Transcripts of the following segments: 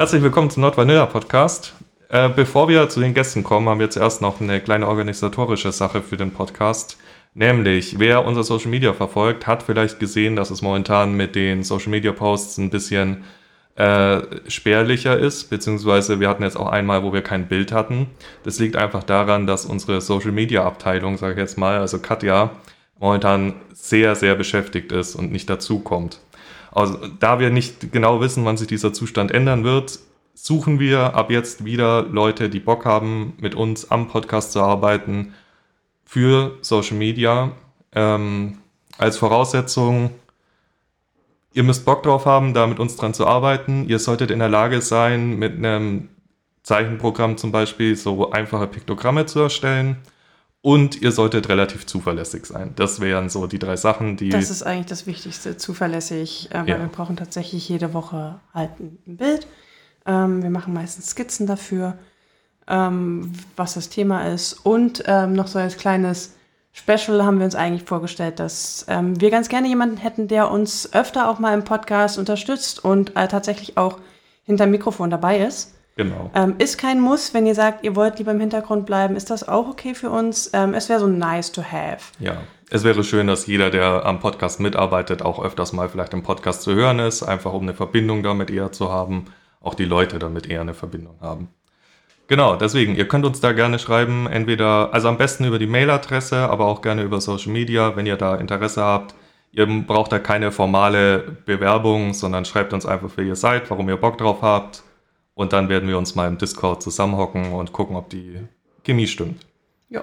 Herzlich willkommen zum Nordvanilla Podcast. Äh, bevor wir zu den Gästen kommen, haben wir zuerst noch eine kleine organisatorische Sache für den Podcast. Nämlich, wer unser Social Media verfolgt, hat vielleicht gesehen, dass es momentan mit den Social Media Posts ein bisschen äh, spärlicher ist, beziehungsweise wir hatten jetzt auch einmal, wo wir kein Bild hatten. Das liegt einfach daran, dass unsere Social Media Abteilung, sage ich jetzt mal, also Katja, momentan sehr, sehr beschäftigt ist und nicht dazukommt. Also, da wir nicht genau wissen, wann sich dieser Zustand ändern wird, suchen wir ab jetzt wieder Leute, die Bock haben, mit uns am Podcast zu arbeiten für Social Media. Ähm, als Voraussetzung, ihr müsst Bock drauf haben, da mit uns dran zu arbeiten. Ihr solltet in der Lage sein, mit einem Zeichenprogramm zum Beispiel so einfache Piktogramme zu erstellen. Und ihr solltet relativ zuverlässig sein. Das wären so die drei Sachen, die. Das ist eigentlich das Wichtigste, zuverlässig, äh, weil ja. wir brauchen tatsächlich jede Woche halt ein Bild. Ähm, wir machen meistens Skizzen dafür ähm, was das Thema ist. Und ähm, noch so als kleines Special haben wir uns eigentlich vorgestellt, dass ähm, wir ganz gerne jemanden hätten, der uns öfter auch mal im Podcast unterstützt und äh, tatsächlich auch hinter dem Mikrofon dabei ist. Genau. Ähm, ist kein Muss, wenn ihr sagt, ihr wollt lieber im Hintergrund bleiben, ist das auch okay für uns. Ähm, es wäre so nice to have. Ja, es wäre schön, dass jeder, der am Podcast mitarbeitet, auch öfters mal vielleicht im Podcast zu hören ist, einfach um eine Verbindung damit eher zu haben, auch die Leute damit eher eine Verbindung haben. Genau, deswegen, ihr könnt uns da gerne schreiben, entweder, also am besten über die Mailadresse, aber auch gerne über Social Media, wenn ihr da Interesse habt. Ihr braucht da keine formale Bewerbung, sondern schreibt uns einfach, wer ihr seid, warum ihr Bock drauf habt. Und dann werden wir uns mal im Discord zusammenhocken und gucken, ob die Chemie stimmt. Ja.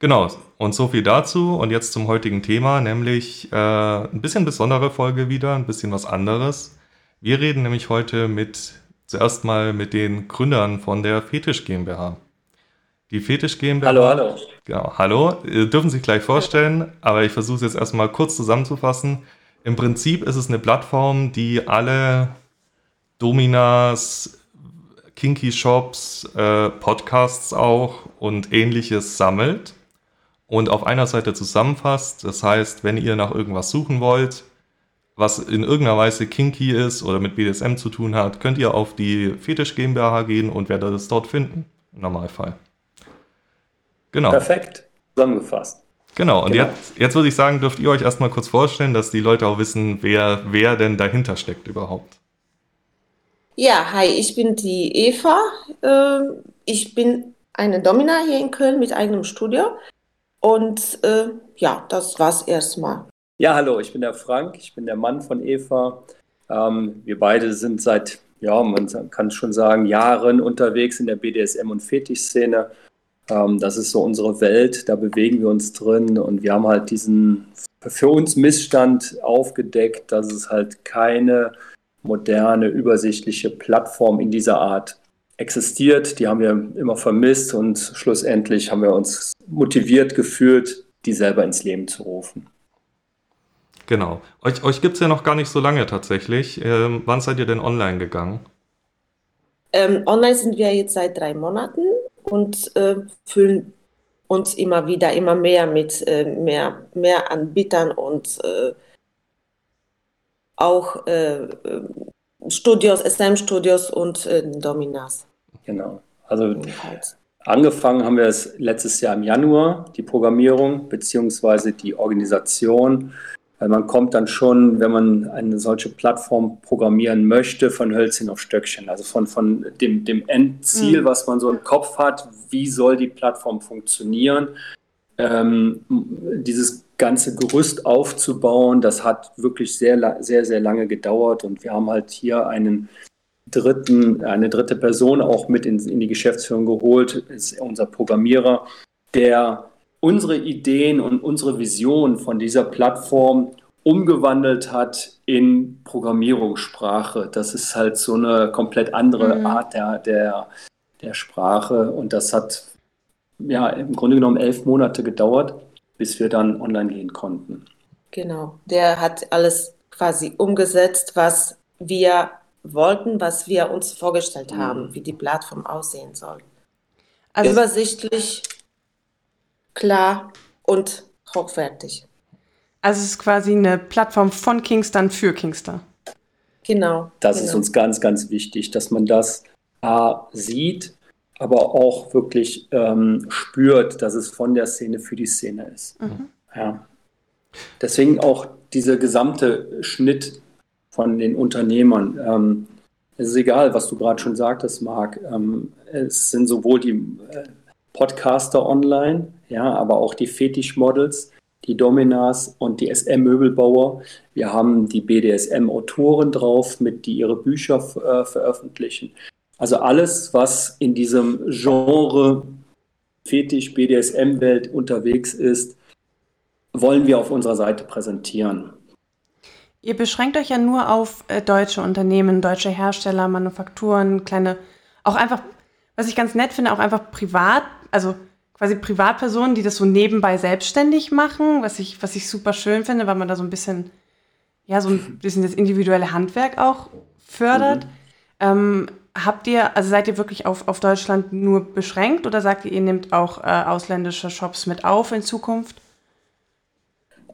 Genau, und so viel dazu. Und jetzt zum heutigen Thema, nämlich äh, ein bisschen besondere Folge wieder, ein bisschen was anderes. Wir reden nämlich heute mit zuerst mal mit den Gründern von der Fetisch GmbH. Die Fetisch GmbH. Hallo, hallo. Genau, hallo. Dürfen sich gleich vorstellen, aber ich versuche es jetzt erstmal kurz zusammenzufassen. Im Prinzip ist es eine Plattform, die alle Dominas, Kinky Shops, äh, Podcasts auch und ähnliches sammelt und auf einer Seite zusammenfasst. Das heißt, wenn ihr nach irgendwas suchen wollt, was in irgendeiner Weise kinky ist oder mit BDSM zu tun hat, könnt ihr auf die Fetisch GmbH gehen und werdet es dort finden. Im Normalfall. Genau. Perfekt. Zusammengefasst. Genau, und genau. Jetzt, jetzt würde ich sagen, dürft ihr euch erstmal kurz vorstellen, dass die Leute auch wissen, wer, wer denn dahinter steckt überhaupt. Ja, hi, ich bin die Eva. Ähm, ich bin eine Domina hier in Köln mit eigenem Studio. Und äh, ja, das war's erstmal. Ja, hallo, ich bin der Frank, ich bin der Mann von Eva. Ähm, wir beide sind seit, ja, man kann schon sagen, Jahren unterwegs in der BDSM- und Fetischszene. Ähm, das ist so unsere Welt, da bewegen wir uns drin und wir haben halt diesen für uns Missstand aufgedeckt, dass es halt keine moderne, übersichtliche Plattform in dieser Art existiert. Die haben wir immer vermisst und schlussendlich haben wir uns motiviert gefühlt, die selber ins Leben zu rufen. Genau. Euch, euch gibt es ja noch gar nicht so lange tatsächlich. Ähm, wann seid ihr denn online gegangen? Ähm, online sind wir jetzt seit drei Monaten und äh, fühlen uns immer wieder immer mehr mit äh, mehr, mehr Anbietern und äh, auch äh, Studios, SM-Studios und äh, Dominas. Genau. Also angefangen haben wir es letztes Jahr im Januar, die Programmierung bzw. die Organisation weil man kommt dann schon, wenn man eine solche Plattform programmieren möchte, von Hölzchen auf Stöckchen. Also von, von dem, dem Endziel, mhm. was man so im Kopf hat, wie soll die Plattform funktionieren. Ähm, dieses ganze Gerüst aufzubauen, das hat wirklich sehr, sehr, sehr lange gedauert. Und wir haben halt hier einen dritten, eine dritte Person auch mit in, in die Geschäftsführung geholt, ist unser Programmierer, der unsere Ideen und unsere Vision von dieser Plattform umgewandelt hat in Programmierungssprache. Das ist halt so eine komplett andere mhm. Art der, der, der Sprache. Und das hat ja im Grunde genommen elf Monate gedauert, bis wir dann online gehen konnten. Genau, der hat alles quasi umgesetzt, was wir wollten, was wir uns vorgestellt mhm. haben, wie die Plattform aussehen soll. Also übersichtlich, klar und hochwertig. Also es ist quasi eine Plattform von Kingston für Kingston. Genau. Das genau. ist uns ganz, ganz wichtig, dass man das A, sieht, aber auch wirklich ähm, spürt, dass es von der Szene für die Szene ist. Mhm. Ja. Deswegen auch dieser gesamte Schnitt von den Unternehmern. Ähm, es ist egal, was du gerade schon sagtest, Marc. Ähm, es sind sowohl die äh, Podcaster online, ja, aber auch die Fetischmodels, die Dominas und die SM-Möbelbauer. Wir haben die BDSM-Autoren drauf, mit die ihre Bücher äh, veröffentlichen. Also alles, was in diesem Genre Fetisch BDSM-Welt unterwegs ist, wollen wir auf unserer Seite präsentieren. Ihr beschränkt euch ja nur auf äh, deutsche Unternehmen, deutsche Hersteller, Manufakturen, kleine, auch einfach, was ich ganz nett finde, auch einfach privat, also quasi Privatpersonen, die das so nebenbei selbstständig machen, was ich, was ich super schön finde, weil man da so ein bisschen, ja, so ein bisschen das individuelle Handwerk auch fördert. Mhm. Ähm, habt ihr, also seid ihr wirklich auf, auf Deutschland nur beschränkt oder sagt ihr, ihr nehmt auch äh, ausländische Shops mit auf in Zukunft?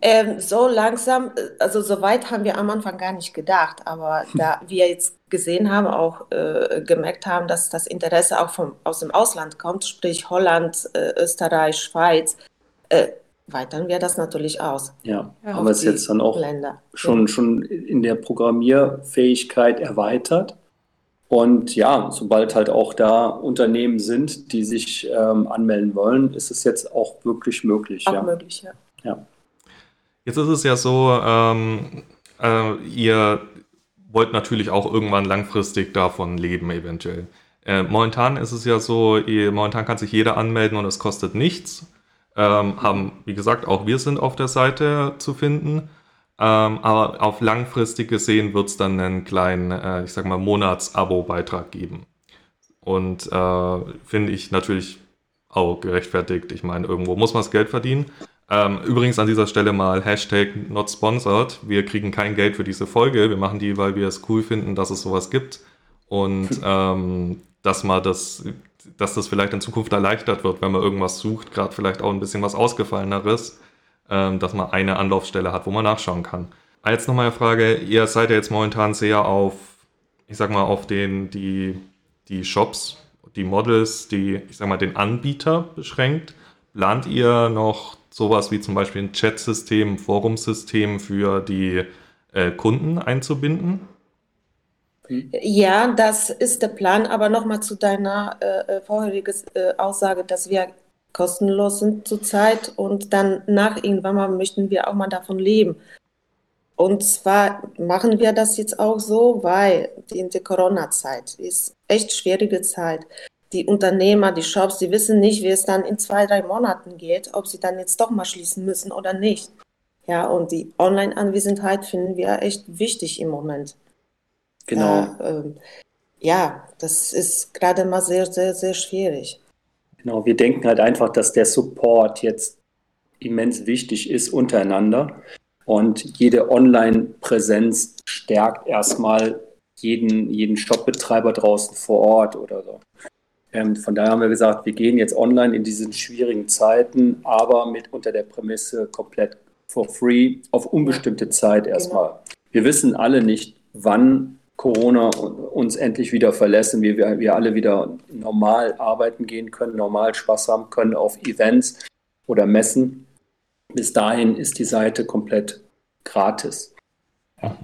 Ähm, so langsam, also so weit haben wir am Anfang gar nicht gedacht, aber da wir jetzt gesehen haben, auch äh, gemerkt haben, dass das Interesse auch vom, aus dem Ausland kommt, sprich Holland, äh, Österreich, Schweiz, äh, weitern wir das natürlich aus. Ja, ja haben wir es jetzt dann auch Länder. Schon, ja. schon in der Programmierfähigkeit erweitert. Und ja, sobald halt auch da Unternehmen sind, die sich ähm, anmelden wollen, ist es jetzt auch wirklich möglich. Auch ja. möglich, ja. ja. Jetzt ist es ja so, ähm, äh, ihr wollt natürlich auch irgendwann langfristig davon leben, eventuell. Äh, momentan ist es ja so, ihr, momentan kann sich jeder anmelden und es kostet nichts. Ähm, haben, wie gesagt, auch wir sind auf der Seite zu finden. Ähm, aber auf langfristig gesehen wird es dann einen kleinen, äh, ich sag mal, Monats-Abo-Beitrag geben. Und äh, finde ich natürlich auch gerechtfertigt. Ich meine, irgendwo muss man das Geld verdienen. Ähm, übrigens an dieser Stelle mal Hashtag not sponsored. Wir kriegen kein Geld für diese Folge. Wir machen die, weil wir es cool finden, dass es sowas gibt. Und ähm, dass man das, dass das vielleicht in Zukunft erleichtert wird, wenn man irgendwas sucht, gerade vielleicht auch ein bisschen was Ausgefalleneres, dass man eine Anlaufstelle hat, wo man nachschauen kann. Jetzt nochmal eine Frage, ihr seid ja jetzt momentan sehr auf, ich sag mal, auf den, die, die Shops, die Models, die, ich sag mal, den Anbieter beschränkt. Plant ihr noch sowas wie zum Beispiel ein Chat-System, Forumsystem für die äh, Kunden einzubinden? Ja, das ist der Plan, aber nochmal zu deiner äh, äh vorherigen äh, Aussage, dass wir kostenlos sind zurzeit und dann nach irgendwann mal möchten wir auch mal davon leben. Und zwar machen wir das jetzt auch so, weil in der Corona-Zeit ist echt schwierige Zeit die Unternehmer, die Shops, die wissen nicht, wie es dann in zwei, drei Monaten geht, ob sie dann jetzt doch mal schließen müssen oder nicht. Ja, und die Online-Anwesenheit finden wir echt wichtig im Moment. Genau. Äh, äh, ja, das ist gerade mal sehr, sehr, sehr schwierig. Genau, wir denken halt einfach, dass der Support jetzt immens wichtig ist untereinander. Und jede Online-Präsenz stärkt erstmal jeden, jeden Shopbetreiber draußen vor Ort oder so. Ähm, von daher haben wir gesagt, wir gehen jetzt online in diesen schwierigen Zeiten, aber mit unter der Prämisse komplett for free auf unbestimmte Zeit erstmal. Genau. Wir wissen alle nicht, wann Corona uns endlich wieder verlässt wie wir, wir alle wieder normal arbeiten gehen können, normal Spaß haben können auf Events oder Messen. Bis dahin ist die Seite komplett gratis. Ja.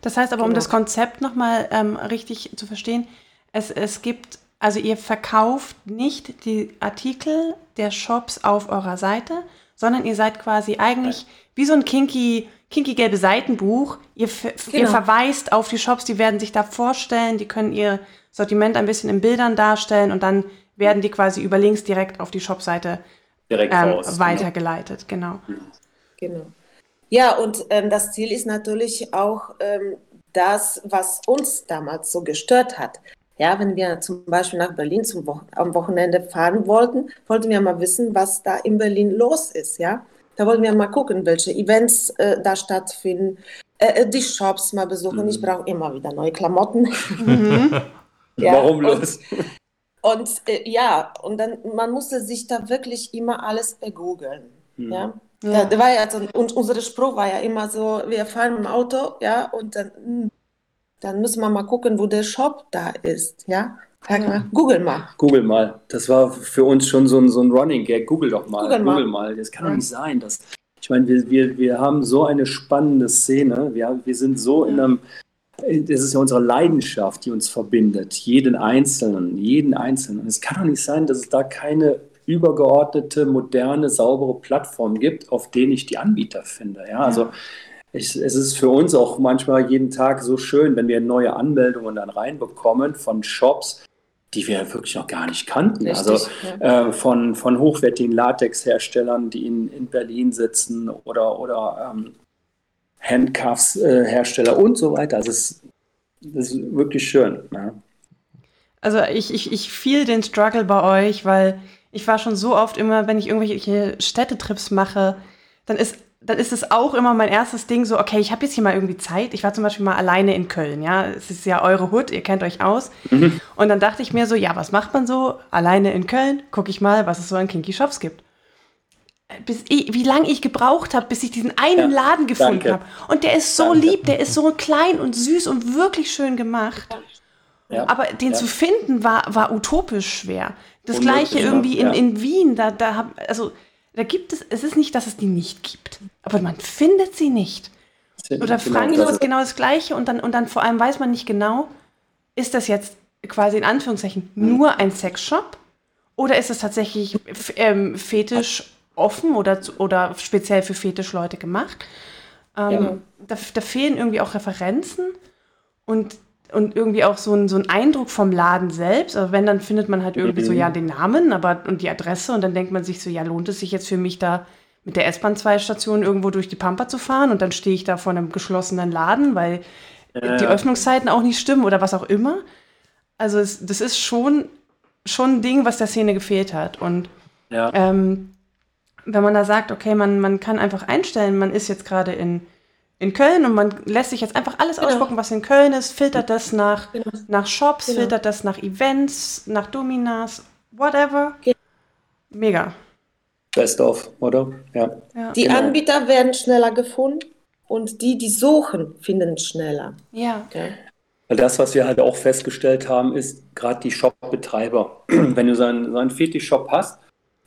Das heißt aber, um genau. das Konzept nochmal ähm, richtig zu verstehen, es, es gibt also ihr verkauft nicht die Artikel der Shops auf eurer Seite, sondern ihr seid quasi eigentlich wie so ein kinky, kinky gelbe Seitenbuch. Ihr, genau. ihr verweist auf die Shops, die werden sich da vorstellen, die können ihr Sortiment ein bisschen in Bildern darstellen und dann werden die quasi über Links direkt auf die Shopseite ähm, raus, weitergeleitet. Genau. genau. Genau. Ja, und ähm, das Ziel ist natürlich auch ähm, das, was uns damals so gestört hat. Ja, wenn wir zum Beispiel nach Berlin zum Wo am Wochenende fahren wollten, wollten wir mal wissen, was da in Berlin los ist. Ja, da wollten wir mal gucken, welche Events äh, da stattfinden, äh, äh die Shops mal besuchen. Mhm. Ich brauche immer wieder neue Klamotten. Mhm. ja, Warum los? Und, und äh, ja, und dann man musste sich da wirklich immer alles ergoogeln. Mhm. Ja. Ja. Da, war ja so, und unser Spruch war ja immer so, wir fahren im Auto, ja, und dann, hm, dann müssen wir mal gucken, wo der Shop da ist, ja? Google mal. Google mal. Das war für uns schon so ein, so ein Running Gag. Google doch mal. Google, Google mal. mal. Das kann ja. doch nicht sein. Dass, ich meine, wir, wir, wir haben so eine spannende Szene. Wir, wir sind so in einem, das ist ja unsere Leidenschaft, die uns verbindet. Jeden Einzelnen, jeden Einzelnen. Und es kann doch nicht sein, dass es da keine übergeordnete, moderne, saubere Plattform gibt, auf denen ich die Anbieter finde. Ja, also ich, es ist für uns auch manchmal jeden Tag so schön, wenn wir neue Anmeldungen dann reinbekommen von Shops, die wir wirklich noch gar nicht kannten. Richtig, also ja. äh, von, von hochwertigen Latex-Herstellern, die in, in Berlin sitzen oder, oder ähm, Handcuffs-Hersteller äh, und so weiter. Also es, das ist wirklich schön. Ja. Also ich, ich, ich fiel den Struggle bei euch, weil ich war schon so oft immer, wenn ich irgendwelche Städtetrips mache, dann ist dann ist es auch immer mein erstes Ding so, okay, ich habe jetzt hier mal irgendwie Zeit. Ich war zum Beispiel mal alleine in Köln, ja. Es ist ja eure Hut, ihr kennt euch aus. Mhm. Und dann dachte ich mir so, ja, was macht man so? Alleine in Köln, gucke ich mal, was es so an Kinky Shops gibt. Bis ich, wie lange ich gebraucht habe, bis ich diesen einen ja, Laden gefunden habe. Und der ist so danke. lieb, der ist so klein und süß und wirklich schön gemacht. Ja, Aber den ja. zu finden war, war utopisch schwer. Das Unmöglich, gleiche irgendwie in, in Wien, da, da hab, also da gibt es, es ist nicht, dass es die nicht gibt, aber man findet sie nicht. Oder genau, Frankfurt ist genau das Gleiche und dann, und dann vor allem weiß man nicht genau, ist das jetzt quasi in Anführungszeichen nur ein Sexshop oder ist es tatsächlich ähm, fetisch offen oder, oder speziell für Fetischleute gemacht? Ähm, ja. da, da fehlen irgendwie auch Referenzen und und irgendwie auch so ein, so ein Eindruck vom Laden selbst. Also wenn, dann findet man halt irgendwie mhm. so, ja, den Namen aber, und die Adresse und dann denkt man sich so, ja, lohnt es sich jetzt für mich da mit der S-Bahn zwei Stationen irgendwo durch die Pampa zu fahren und dann stehe ich da vor einem geschlossenen Laden, weil ja. die Öffnungszeiten auch nicht stimmen oder was auch immer. Also es, das ist schon, schon ein Ding, was der Szene gefehlt hat. Und ja. ähm, wenn man da sagt, okay, man, man kann einfach einstellen, man ist jetzt gerade in in Köln und man lässt sich jetzt einfach alles genau. ausspucken, was in Köln ist, filtert das nach, genau. nach Shops, genau. filtert das nach Events, nach Dominas, whatever. Genau. Mega. Best of, oder? Ja. ja. Die genau. Anbieter werden schneller gefunden und die, die suchen, finden schneller. Ja. Okay. Das, was wir halt auch festgestellt haben, ist gerade die Shop-Betreiber. Wenn du so einen, so einen Fetisch-Shop hast,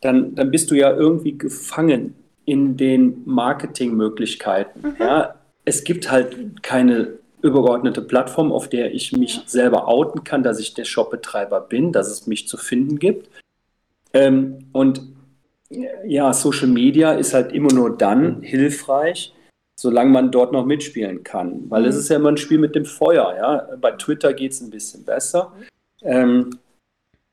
dann, dann bist du ja irgendwie gefangen in den Marketingmöglichkeiten. Mhm. Ja, es gibt halt keine übergeordnete Plattform, auf der ich mich selber outen kann, dass ich der Shopbetreiber bin, dass es mich zu finden gibt. Ähm, und ja, Social Media ist halt immer nur dann hilfreich, solange man dort noch mitspielen kann. Weil es mhm. ist ja immer ein Spiel mit dem Feuer. Ja? Bei Twitter geht es ein bisschen besser. Ähm,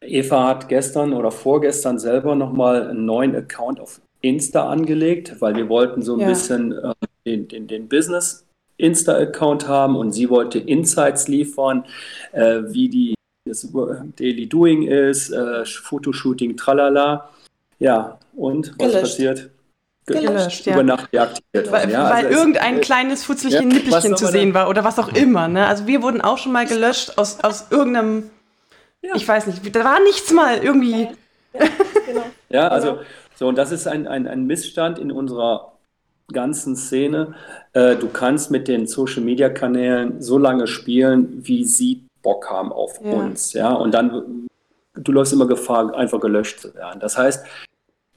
Eva hat gestern oder vorgestern selber nochmal einen neuen Account auf Insta angelegt, weil wir wollten so ein ja. bisschen äh, den, den, den Business Insta-Account haben und sie wollte Insights liefern, äh, wie die, das Daily Doing ist, äh, Fotoshooting, tralala. Ja, und was Gelöscht. passiert? Gelöscht, ja. Über Nacht deaktiviert. Weil, ja, weil also irgendein es, kleines futzlichen ja, Nippelchen zu sehen war oder was auch immer. Ne? Also wir wurden auch schon mal gelöscht aus, aus irgendeinem, ja. ich weiß nicht, da war nichts mal irgendwie. Ja, genau. also. So, und das ist ein, ein, ein Missstand in unserer ganzen Szene. Äh, du kannst mit den Social Media Kanälen so lange spielen, wie sie Bock haben auf ja. uns. Ja, und dann, du läufst immer Gefahr, einfach gelöscht zu werden. Das heißt,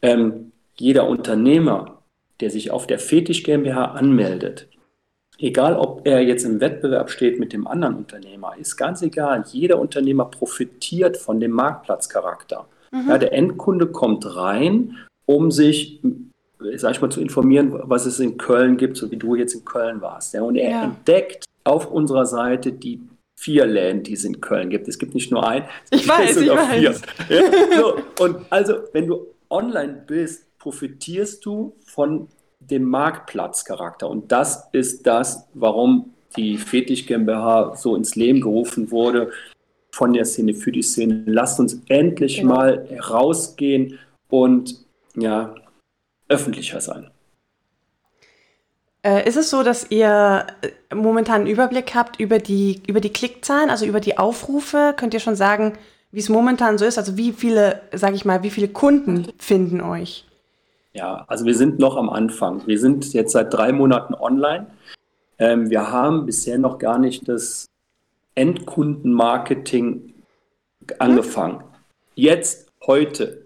ähm, jeder Unternehmer, der sich auf der Fetisch GmbH anmeldet, egal ob er jetzt im Wettbewerb steht mit dem anderen Unternehmer, ist ganz egal. Jeder Unternehmer profitiert von dem Marktplatzcharakter. Mhm. Ja, der Endkunde kommt rein um sich, sag ich mal, zu informieren, was es in Köln gibt, so wie du jetzt in Köln warst. Ja. Und er ja. entdeckt auf unserer Seite die vier Läden, die es in Köln gibt. Es gibt nicht nur ein, ich weiß, ich weiß. Ja, so, und also, wenn du online bist, profitierst du von dem Marktplatzcharakter. Und das ist das, warum die Fetisch GmbH so ins Leben gerufen wurde von der Szene für die Szene. Lasst uns endlich genau. mal rausgehen und ja, öffentlicher sein. Äh, ist es so, dass ihr äh, momentan einen Überblick habt über die, über die Klickzahlen, also über die Aufrufe? Könnt ihr schon sagen, wie es momentan so ist? Also wie viele, sage ich mal, wie viele Kunden finden euch? Ja, also wir sind noch am Anfang. Wir sind jetzt seit drei Monaten online. Ähm, wir haben bisher noch gar nicht das Endkundenmarketing angefangen. Jetzt, heute,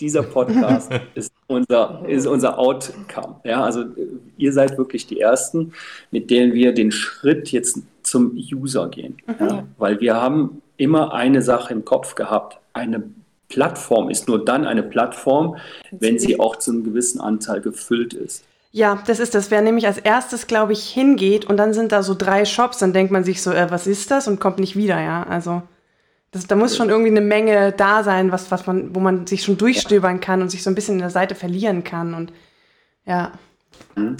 dieser Podcast ist unser, ist unser Outcome. Ja, also ihr seid wirklich die Ersten, mit denen wir den Schritt jetzt zum User gehen. Mhm. Ja, weil wir haben immer eine Sache im Kopf gehabt. Eine Plattform ist nur dann eine Plattform, wenn sie auch zu einem gewissen Anteil gefüllt ist. Ja, das ist das. Wer nämlich als erstes, glaube ich, hingeht und dann sind da so drei Shops, dann denkt man sich so, äh, was ist das und kommt nicht wieder, ja. Also das, da muss schon irgendwie eine Menge da sein, was, was man, wo man sich schon durchstöbern kann und sich so ein bisschen in der Seite verlieren kann. Und ja. Mhm.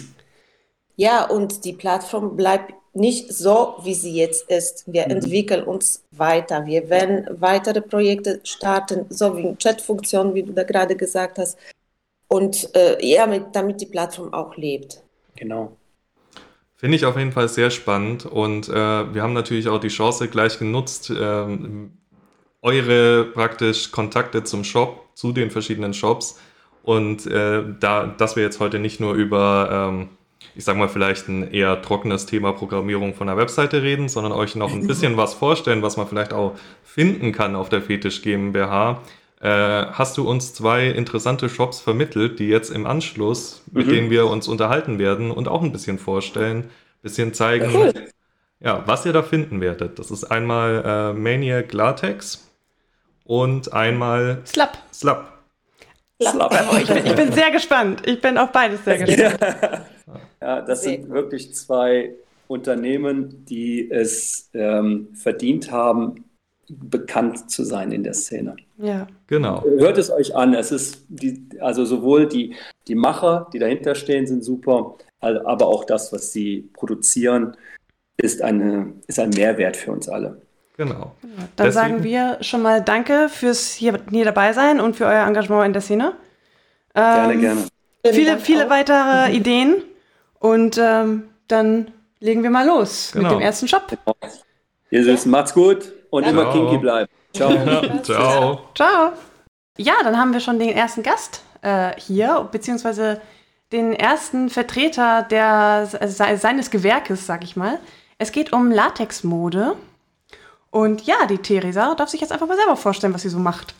Ja, und die Plattform bleibt nicht so, wie sie jetzt ist. Wir mhm. entwickeln uns weiter. Wir werden weitere Projekte starten, so wie Chatfunktion, wie du da gerade gesagt hast. Und äh, ja, mit, damit die Plattform auch lebt. Genau. Finde ich auf jeden Fall sehr spannend und äh, wir haben natürlich auch die Chance gleich genutzt, ähm, eure praktisch Kontakte zum Shop, zu den verschiedenen Shops und äh, da, dass wir jetzt heute nicht nur über ähm, ich sag mal, vielleicht ein eher trockenes Thema Programmierung von der Webseite reden, sondern euch noch ein bisschen was vorstellen, was man vielleicht auch finden kann auf der Fetisch GmbH. Äh, hast du uns zwei interessante Shops vermittelt, die jetzt im Anschluss, mit mhm. denen wir uns unterhalten werden und auch ein bisschen vorstellen, ein bisschen zeigen, cool. ja, was ihr da finden werdet. Das ist einmal äh, Maniac Latex und einmal Slap. Slap. Slap. Ich, bin, ich bin sehr gespannt. Ich bin auf beides sehr gespannt. Ja, das sind wirklich zwei Unternehmen, die es ähm, verdient haben, bekannt zu sein in der Szene. Ja. Genau. Hört es euch an. Es ist die, also sowohl die, die Macher, die dahinter stehen, sind super, aber auch das, was sie produzieren, ist, eine, ist ein Mehrwert für uns alle. Genau. Dann Deswegen, sagen wir schon mal Danke fürs hier, hier dabei sein und für euer Engagement in der Szene. Ähm, gerne, gerne. Viele, viele weitere Ideen und ähm, dann legen wir mal los genau. mit dem ersten Shop. Ihr Süßen, macht's gut und Ciao. immer kinky bleiben. Ciao. Ciao. Ciao. Ja, dann haben wir schon den ersten Gast äh, hier, beziehungsweise den ersten Vertreter der, seines Gewerkes, sag ich mal. Es geht um Latexmode. Und ja, die Theresa darf sich jetzt einfach mal selber vorstellen, was sie so macht.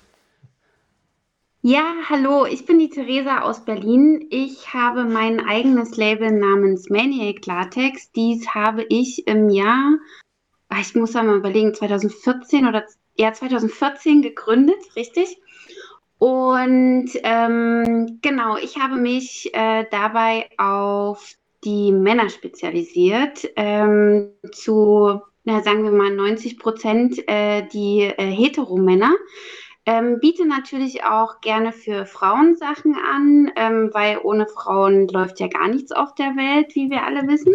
Ja, hallo, ich bin die Theresa aus Berlin. Ich habe mein eigenes Label namens Maniac Latex. Dies habe ich im Jahr, ah, ich muss mal überlegen, 2014 oder ja, 2014 gegründet, richtig? Und ähm, genau, ich habe mich äh, dabei auf die Männer spezialisiert, ähm, zu, na, sagen wir mal, 90 Prozent äh, die äh, Heteromänner. Ähm, biete natürlich auch gerne für Frauen Sachen an, ähm, weil ohne Frauen läuft ja gar nichts auf der Welt, wie wir alle wissen.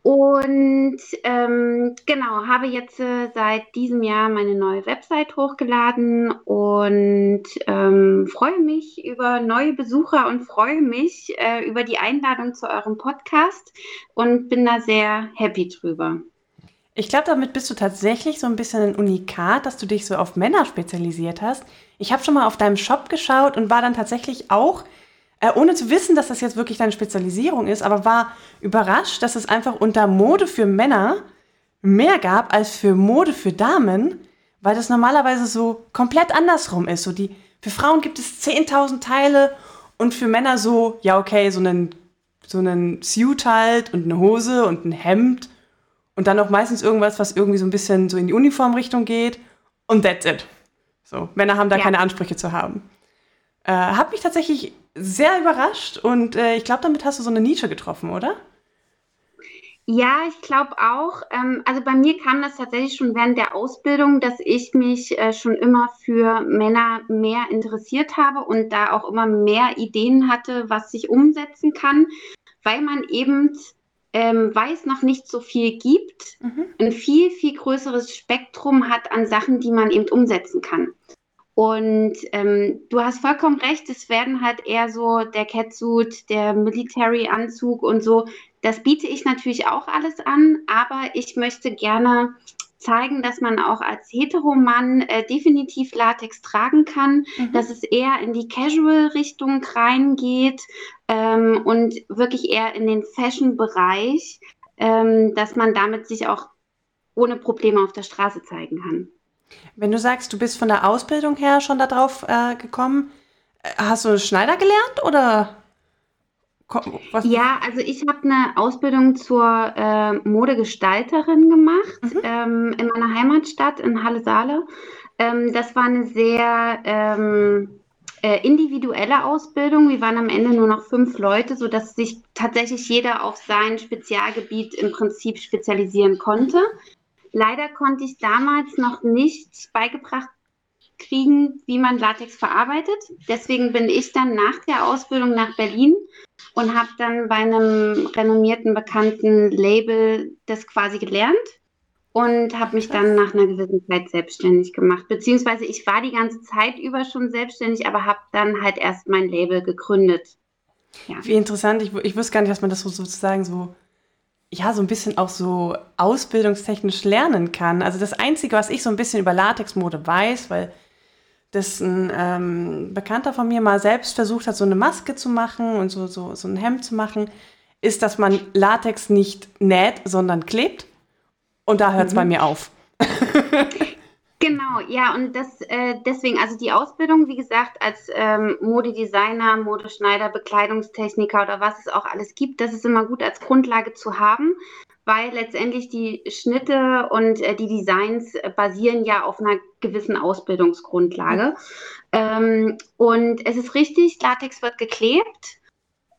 Und ähm, genau, habe jetzt äh, seit diesem Jahr meine neue Website hochgeladen und ähm, freue mich über neue Besucher und freue mich äh, über die Einladung zu eurem Podcast und bin da sehr happy drüber. Ich glaube, damit bist du tatsächlich so ein bisschen ein Unikat, dass du dich so auf Männer spezialisiert hast. Ich habe schon mal auf deinem Shop geschaut und war dann tatsächlich auch, äh, ohne zu wissen, dass das jetzt wirklich deine Spezialisierung ist, aber war überrascht, dass es einfach unter Mode für Männer mehr gab als für Mode für Damen, weil das normalerweise so komplett andersrum ist. So die, für Frauen gibt es 10.000 Teile und für Männer so, ja okay, so einen, so einen Suit halt und eine Hose und ein Hemd und dann auch meistens irgendwas, was irgendwie so ein bisschen so in die Uniformrichtung geht. Und that's it. So, Männer haben da ja. keine Ansprüche zu haben. Äh, hat mich tatsächlich sehr überrascht und äh, ich glaube, damit hast du so eine Nische getroffen, oder? Ja, ich glaube auch. Ähm, also bei mir kam das tatsächlich schon während der Ausbildung, dass ich mich äh, schon immer für Männer mehr interessiert habe und da auch immer mehr Ideen hatte, was sich umsetzen kann, weil man eben ähm, weil es noch nicht so viel gibt, mhm. ein viel, viel größeres Spektrum hat an Sachen, die man eben umsetzen kann. Und ähm, du hast vollkommen recht, es werden halt eher so der Catsuit, der Military-Anzug und so. Das biete ich natürlich auch alles an, aber ich möchte gerne zeigen, dass man auch als Heteromann äh, definitiv Latex tragen kann, mhm. dass es eher in die Casual-Richtung reingeht ähm, und wirklich eher in den Fashion-Bereich, ähm, dass man damit sich auch ohne Probleme auf der Straße zeigen kann. Wenn du sagst, du bist von der Ausbildung her schon darauf äh, gekommen, äh, hast du Schneider gelernt oder? Was? Ja, also ich habe eine Ausbildung zur äh, Modegestalterin gemacht mhm. ähm, in meiner Heimatstadt in Halle-Saale. Ähm, das war eine sehr ähm, äh, individuelle Ausbildung. Wir waren am Ende nur noch fünf Leute, sodass sich tatsächlich jeder auf sein Spezialgebiet im Prinzip spezialisieren konnte. Leider konnte ich damals noch nicht beigebracht kriegen, wie man Latex verarbeitet. Deswegen bin ich dann nach der Ausbildung nach Berlin und habe dann bei einem renommierten, bekannten Label das quasi gelernt und habe mich dann nach einer gewissen Zeit selbstständig gemacht. Beziehungsweise ich war die ganze Zeit über schon selbstständig, aber habe dann halt erst mein Label gegründet. Ja. Wie interessant, ich, ich wusste gar nicht, dass man das so sozusagen so, ja, so ein bisschen auch so ausbildungstechnisch lernen kann. Also das Einzige, was ich so ein bisschen über Latexmode weiß, weil das ein ähm, Bekannter von mir mal selbst versucht hat, so eine Maske zu machen und so, so, so ein Hemd zu machen, ist, dass man Latex nicht näht, sondern klebt. Und da hört es mhm. bei mir auf. Genau, ja, und das äh, deswegen, also die Ausbildung, wie gesagt, als ähm, Modedesigner, Modeschneider, Bekleidungstechniker oder was es auch alles gibt, das ist immer gut als Grundlage zu haben, weil letztendlich die Schnitte und äh, die Designs äh, basieren ja auf einer gewissen Ausbildungsgrundlage. Ähm, und es ist richtig, Latex wird geklebt.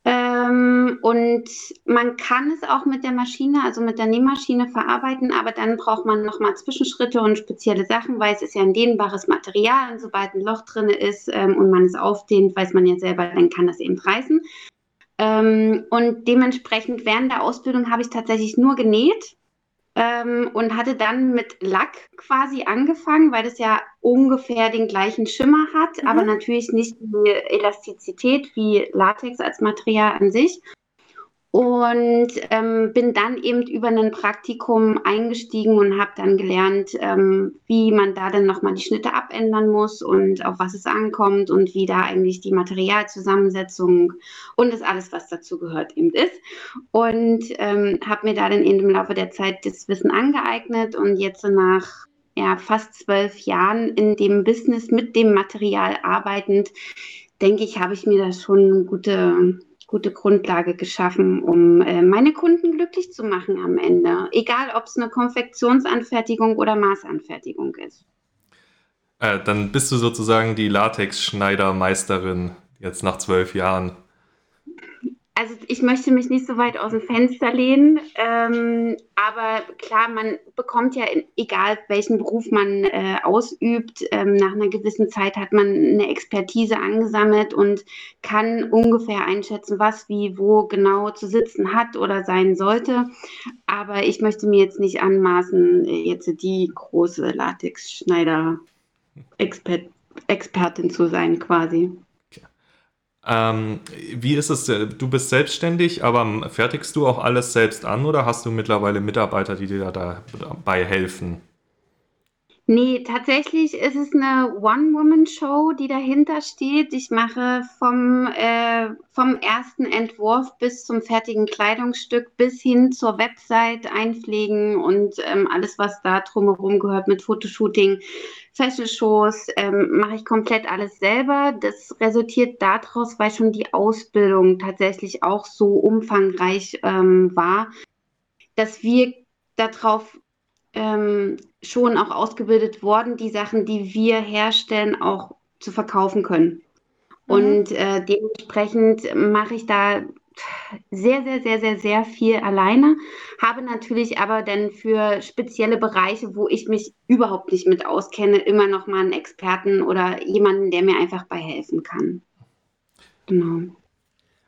Ähm, und man kann es auch mit der Maschine, also mit der Nähmaschine verarbeiten, aber dann braucht man nochmal Zwischenschritte und spezielle Sachen, weil es ist ja ein dehnbares Material und sobald ein Loch drin ist ähm, und man es aufdehnt, weiß man ja selber, dann kann das eben reißen. Ähm, und dementsprechend während der Ausbildung habe ich tatsächlich nur genäht ähm, und hatte dann mit Lack quasi angefangen, weil das ja ungefähr den gleichen Schimmer hat, mhm. aber natürlich nicht die Elastizität wie Latex als Material an sich und ähm, bin dann eben über ein Praktikum eingestiegen und habe dann gelernt, ähm, wie man da dann nochmal die Schnitte abändern muss und auf was es ankommt und wie da eigentlich die Materialzusammensetzung und das alles, was dazu gehört, eben ist. Und ähm, habe mir da dann eben im Laufe der Zeit das Wissen angeeignet und jetzt nach ja, fast zwölf Jahren in dem Business mit dem Material arbeitend, denke ich, habe ich mir da schon gute gute Grundlage geschaffen, um äh, meine Kunden glücklich zu machen am Ende. Egal, ob es eine Konfektionsanfertigung oder Maßanfertigung ist. Äh, dann bist du sozusagen die Latex-Schneidermeisterin jetzt nach zwölf Jahren also ich möchte mich nicht so weit aus dem Fenster lehnen, ähm, aber klar, man bekommt ja, egal welchen Beruf man äh, ausübt, ähm, nach einer gewissen Zeit hat man eine Expertise angesammelt und kann ungefähr einschätzen, was wie wo genau zu sitzen hat oder sein sollte. Aber ich möchte mir jetzt nicht anmaßen, jetzt die große Latex-Schneider-Expertin zu sein quasi. Ähm, wie ist es, äh, du bist selbstständig, aber fertigst du auch alles selbst an oder hast du mittlerweile Mitarbeiter, die dir dabei helfen? Nee, tatsächlich ist es eine One-Woman-Show, die dahinter steht. Ich mache vom, äh, vom ersten Entwurf bis zum fertigen Kleidungsstück bis hin zur Website einpflegen und ähm, alles, was da drumherum gehört mit Fotoshooting, Fashion-Shows, ähm, mache ich komplett alles selber. Das resultiert daraus, weil schon die Ausbildung tatsächlich auch so umfangreich ähm, war, dass wir darauf ähm, schon auch ausgebildet worden, die Sachen, die wir herstellen, auch zu verkaufen können. Mhm. Und äh, dementsprechend mache ich da sehr, sehr, sehr, sehr, sehr viel alleine, habe natürlich aber dann für spezielle Bereiche, wo ich mich überhaupt nicht mit auskenne, immer noch mal einen Experten oder jemanden, der mir einfach bei helfen kann. Genau.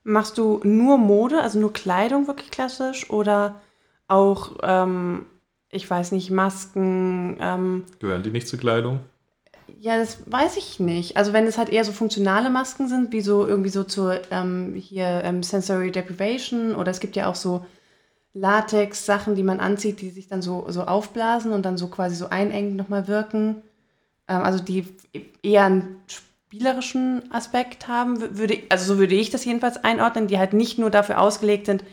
Machst du nur Mode, also nur Kleidung wirklich klassisch oder auch ähm, ich weiß nicht, Masken. Ähm, Gehören die nicht zur Kleidung? Ja, das weiß ich nicht. Also wenn es halt eher so funktionale Masken sind, wie so irgendwie so zur ähm, hier ähm, Sensory Deprivation oder es gibt ja auch so Latex-Sachen, die man anzieht, die sich dann so, so aufblasen und dann so quasi so einengend nochmal wirken. Ähm, also die eher einen spielerischen Aspekt haben, würde, also so würde ich das jedenfalls einordnen, die halt nicht nur dafür ausgelegt sind,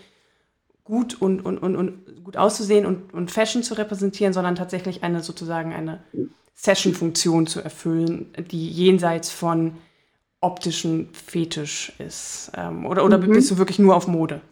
gut und, und, und, und gut auszusehen und, und Fashion zu repräsentieren, sondern tatsächlich eine sozusagen eine Session-Funktion zu erfüllen, die jenseits von optischen Fetisch ist. Ähm, oder oder mhm. bist du wirklich nur auf Mode?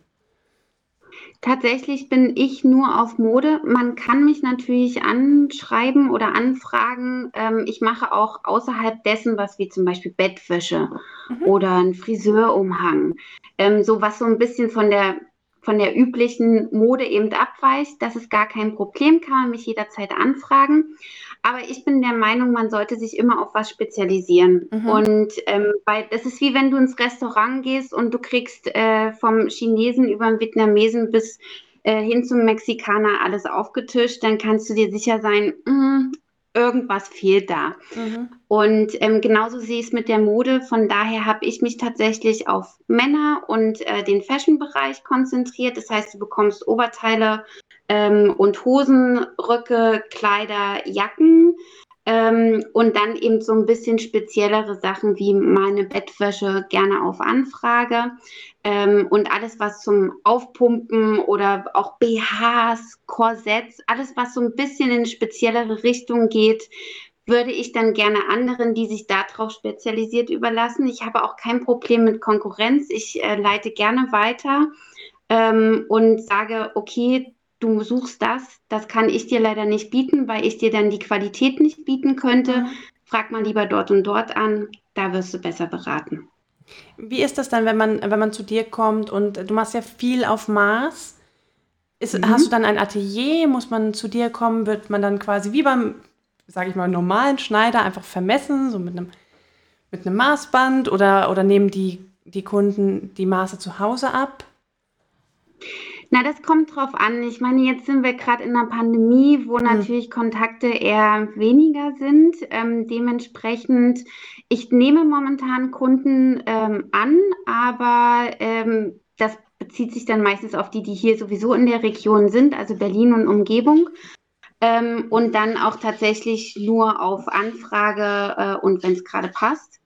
Tatsächlich bin ich nur auf Mode. Man kann mich natürlich anschreiben oder anfragen. Ähm, ich mache auch außerhalb dessen was wie zum Beispiel Bettwäsche mhm. oder ein Friseurumhang. Ähm, so was so ein bisschen von der von der üblichen Mode eben abweicht. Das ist gar kein Problem, kann man mich jederzeit anfragen. Aber ich bin der Meinung, man sollte sich immer auf was spezialisieren. Mhm. Und ähm, weil das ist wie wenn du ins Restaurant gehst und du kriegst äh, vom Chinesen über den Vietnamesen bis äh, hin zum Mexikaner alles aufgetischt, dann kannst du dir sicher sein, mm, irgendwas fehlt da. Mhm. Und ähm, genauso sehe ich es mit der Mode. Von daher habe ich mich tatsächlich auf Männer und äh, den Fashion-Bereich konzentriert. Das heißt, du bekommst Oberteile ähm, und Hosen, Röcke, Kleider, Jacken. Ähm, und dann eben so ein bisschen speziellere Sachen wie meine Bettwäsche gerne auf Anfrage. Ähm, und alles, was zum Aufpumpen oder auch BHs, Korsetts, alles, was so ein bisschen in eine speziellere Richtung geht, würde ich dann gerne anderen, die sich darauf spezialisiert, überlassen. Ich habe auch kein Problem mit Konkurrenz. Ich äh, leite gerne weiter ähm, und sage, okay, du suchst das, das kann ich dir leider nicht bieten, weil ich dir dann die Qualität nicht bieten könnte. Mhm. Frag mal lieber dort und dort an, da wirst du besser beraten. Wie ist das dann, wenn man, wenn man zu dir kommt und du machst ja viel auf Maß? Ist, mhm. Hast du dann ein Atelier? Muss man zu dir kommen? Wird man dann quasi wie beim, sage ich mal, normalen Schneider einfach vermessen, so mit einem, mit einem Maßband oder, oder nehmen die, die Kunden die Maße zu Hause ab? Na, das kommt drauf an. Ich meine, jetzt sind wir gerade in einer Pandemie, wo mhm. natürlich Kontakte eher weniger sind. Ähm, dementsprechend, ich nehme momentan Kunden ähm, an, aber ähm, das bezieht sich dann meistens auf die, die hier sowieso in der Region sind, also Berlin und Umgebung. Ähm, und dann auch tatsächlich nur auf Anfrage äh, und wenn es gerade passt.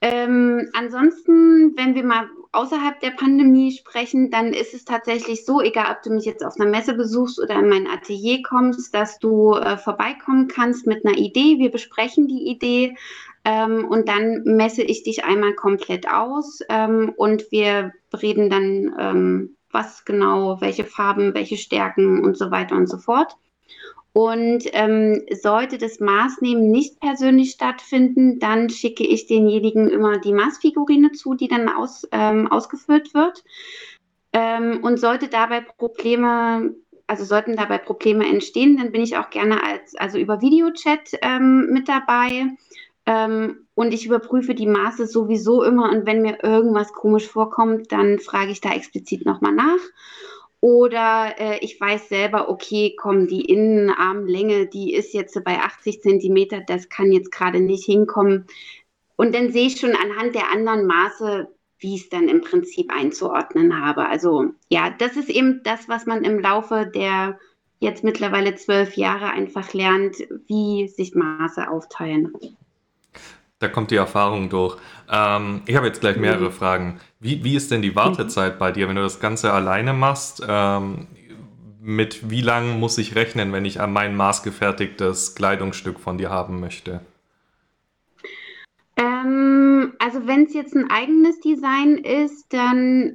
Ähm, ansonsten, wenn wir mal außerhalb der Pandemie sprechen, dann ist es tatsächlich so, egal ob du mich jetzt auf einer Messe besuchst oder in mein Atelier kommst, dass du äh, vorbeikommen kannst mit einer Idee. Wir besprechen die Idee ähm, und dann messe ich dich einmal komplett aus ähm, und wir reden dann, ähm, was genau, welche Farben, welche Stärken und so weiter und so fort. Und ähm, sollte das Maßnehmen nicht persönlich stattfinden, dann schicke ich denjenigen immer die Maßfigurine zu, die dann aus, ähm, ausgeführt wird. Ähm, und sollte dabei Probleme, also sollten dabei Probleme entstehen, dann bin ich auch gerne als, also über Videochat ähm, mit dabei. Ähm, und ich überprüfe die Maße sowieso immer. Und wenn mir irgendwas komisch vorkommt, dann frage ich da explizit nochmal nach. Oder äh, ich weiß selber, okay, komm, die Innenarmlänge, die ist jetzt bei 80 Zentimeter, das kann jetzt gerade nicht hinkommen. Und dann sehe ich schon anhand der anderen Maße, wie ich es dann im Prinzip einzuordnen habe. Also ja, das ist eben das, was man im Laufe der jetzt mittlerweile zwölf Jahre einfach lernt, wie sich Maße aufteilen. Da kommt die Erfahrung durch. Ähm, ich habe jetzt gleich mehrere mhm. Fragen. Wie, wie ist denn die Wartezeit bei dir, wenn du das Ganze alleine machst? Ähm, mit wie lang muss ich rechnen, wenn ich mein maßgefertigtes Kleidungsstück von dir haben möchte? Ähm, also wenn es jetzt ein eigenes Design ist, dann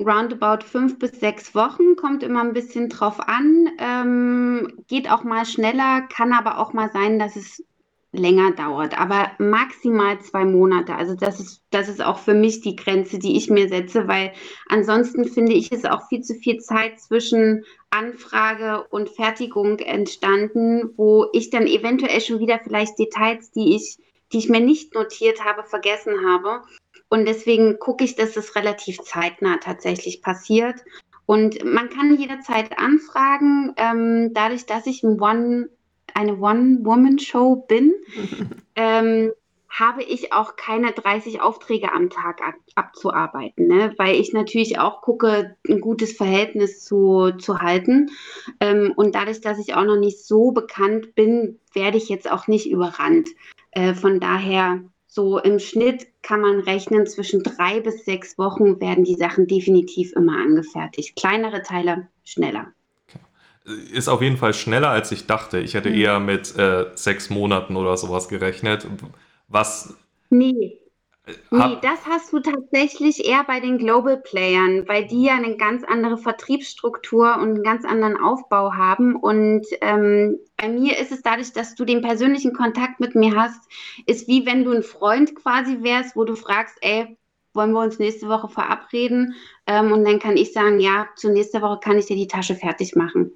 roundabout fünf bis sechs Wochen, kommt immer ein bisschen drauf an. Ähm, geht auch mal schneller, kann aber auch mal sein, dass es länger dauert, aber maximal zwei Monate. Also das ist, das ist auch für mich die Grenze, die ich mir setze, weil ansonsten finde ich es auch viel zu viel Zeit zwischen Anfrage und Fertigung entstanden, wo ich dann eventuell schon wieder vielleicht Details, die ich, die ich mir nicht notiert habe, vergessen habe. Und deswegen gucke ich, dass es relativ zeitnah tatsächlich passiert. Und man kann jederzeit anfragen, ähm, dadurch, dass ich ein One eine One-Woman-Show bin, ähm, habe ich auch keine 30 Aufträge am Tag ab, abzuarbeiten, ne? weil ich natürlich auch gucke, ein gutes Verhältnis zu, zu halten. Ähm, und dadurch, dass ich auch noch nicht so bekannt bin, werde ich jetzt auch nicht überrannt. Äh, von daher so im Schnitt kann man rechnen, zwischen drei bis sechs Wochen werden die Sachen definitiv immer angefertigt. Kleinere Teile schneller. Ist auf jeden Fall schneller, als ich dachte. Ich hätte mhm. eher mit äh, sechs Monaten oder sowas gerechnet. Was. Nee, Nee, das hast du tatsächlich eher bei den Global Playern, weil die ja eine ganz andere Vertriebsstruktur und einen ganz anderen Aufbau haben. Und ähm, bei mir ist es dadurch, dass du den persönlichen Kontakt mit mir hast, ist wie wenn du ein Freund quasi wärst, wo du fragst, ey, wollen wir uns nächste Woche verabreden? Ähm, und dann kann ich sagen, ja, zur nächsten Woche kann ich dir die Tasche fertig machen.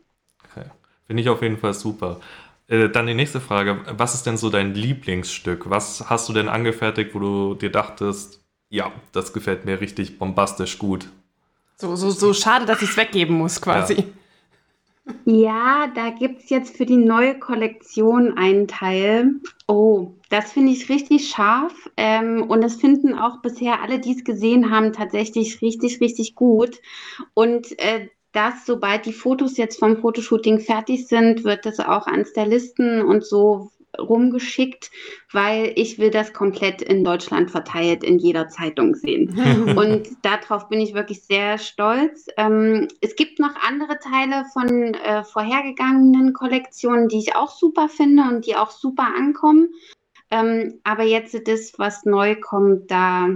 Finde ich auf jeden Fall super. Äh, dann die nächste Frage. Was ist denn so dein Lieblingsstück? Was hast du denn angefertigt, wo du dir dachtest, ja, das gefällt mir richtig bombastisch gut? So, so, so schade, dass ich es weggeben muss, quasi. Ja, ja da gibt es jetzt für die neue Kollektion einen Teil. Oh, das finde ich richtig scharf. Ähm, und das finden auch bisher alle, die es gesehen haben, tatsächlich richtig, richtig gut. Und äh, dass sobald die Fotos jetzt vom Fotoshooting fertig sind, wird das auch an Stylisten und so rumgeschickt, weil ich will das komplett in Deutschland verteilt in jeder Zeitung sehen. und darauf bin ich wirklich sehr stolz. Ähm, es gibt noch andere Teile von äh, vorhergegangenen Kollektionen, die ich auch super finde und die auch super ankommen. Ähm, aber jetzt das, was neu kommt, da,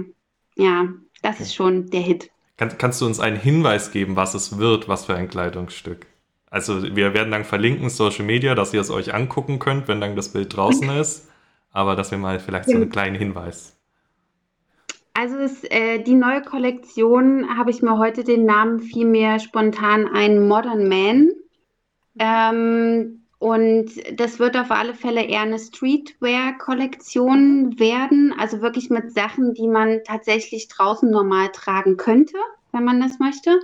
ja, das ist schon der Hit. Kann, kannst du uns einen Hinweis geben, was es wird, was für ein Kleidungsstück? Also wir werden dann verlinken Social Media, dass ihr es euch angucken könnt, wenn dann das Bild draußen ist. Aber dass wir mal vielleicht so einen kleinen Hinweis. Also es, äh, die neue Kollektion habe ich mir heute den Namen vielmehr spontan ein Modern Man. Ähm, und das wird auf alle Fälle eher eine Streetwear-Kollektion werden, also wirklich mit Sachen, die man tatsächlich draußen normal tragen könnte, wenn man das möchte.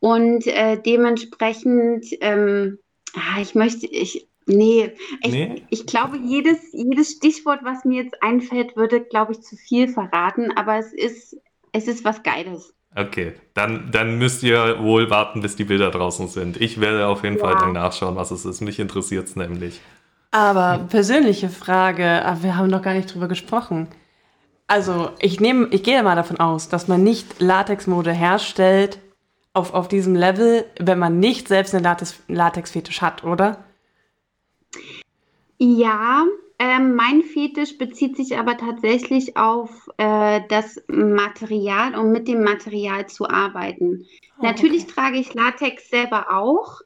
Und äh, dementsprechend, ähm, ah, ich möchte, ich, nee, ich, nee. ich glaube, jedes, jedes Stichwort, was mir jetzt einfällt, würde, glaube ich, zu viel verraten, aber es ist, es ist was Geiles. Okay, dann, dann müsst ihr wohl warten, bis die Bilder draußen sind. Ich werde auf jeden ja. Fall dann nachschauen, was es ist. Mich interessiert es nämlich. Aber persönliche Frage, aber wir haben noch gar nicht drüber gesprochen. Also, ich nehme, ich gehe mal davon aus, dass man nicht Latexmode herstellt auf, auf diesem Level, wenn man nicht selbst einen Latex, Latexfetisch hat, oder? Ja, ähm, mein Fetisch bezieht sich aber tatsächlich auf äh, das Material, um mit dem Material zu arbeiten. Oh, Natürlich okay. trage ich Latex selber auch,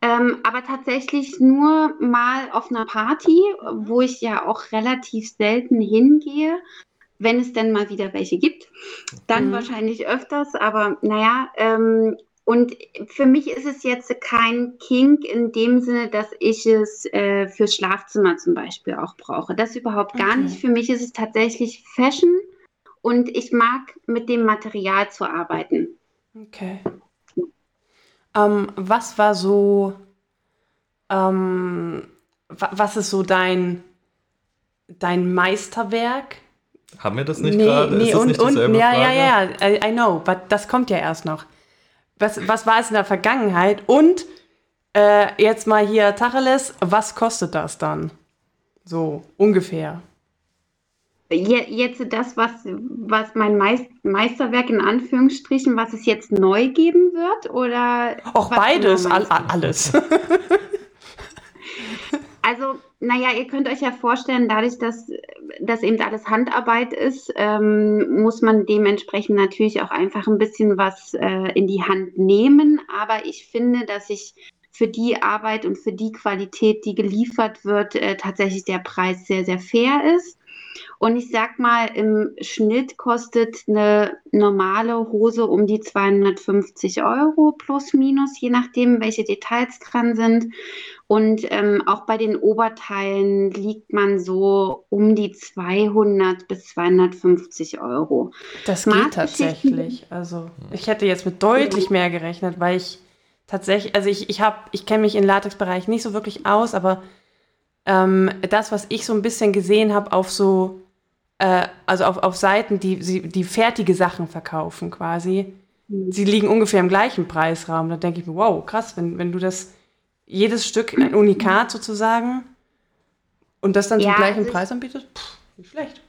ähm, aber tatsächlich nur mal auf einer Party, wo ich ja auch relativ selten hingehe, wenn es denn mal wieder welche gibt. Dann mhm. wahrscheinlich öfters, aber naja, ähm, und für mich ist es jetzt kein Kink in dem Sinne, dass ich es äh, fürs Schlafzimmer zum Beispiel auch brauche. Das überhaupt gar okay. nicht. Für mich ist es tatsächlich Fashion und ich mag mit dem Material zu arbeiten. Okay. Ähm, was war so, ähm, was ist so dein, dein Meisterwerk? Haben wir das nicht nee, gerade? Nee, und, und, ja, ja, ja, I, I know, but das kommt ja erst noch was, was war es in der Vergangenheit? Und äh, jetzt mal hier Tacheles, was kostet das dann? So ungefähr. Jetzt das, was, was mein Meisterwerk in Anführungsstrichen, was es jetzt neu geben wird? Oder auch beides, all, alles. Also, naja, ihr könnt euch ja vorstellen, dadurch, dass das eben alles Handarbeit ist, ähm, muss man dementsprechend natürlich auch einfach ein bisschen was äh, in die Hand nehmen. Aber ich finde, dass ich für die Arbeit und für die Qualität, die geliefert wird, äh, tatsächlich der Preis sehr, sehr fair ist. Und ich sag mal, im Schnitt kostet eine normale Hose um die 250 Euro plus minus, je nachdem, welche Details dran sind. Und ähm, auch bei den Oberteilen liegt man so um die 200 bis 250 Euro. Das geht tatsächlich. Also ich hätte jetzt mit deutlich mehr gerechnet, weil ich tatsächlich, also ich, ich habe, ich kenne mich im Latexbereich nicht so wirklich aus, aber ähm, das, was ich so ein bisschen gesehen habe auf so äh, also auf, auf Seiten, die, die fertige Sachen verkaufen quasi, mhm. sie liegen ungefähr im gleichen Preisraum. Da denke ich mir, wow, krass, wenn, wenn du das, jedes Stück ein Unikat sozusagen und das dann ja, zum gleichen also Preis anbietest, pff, nicht schlecht.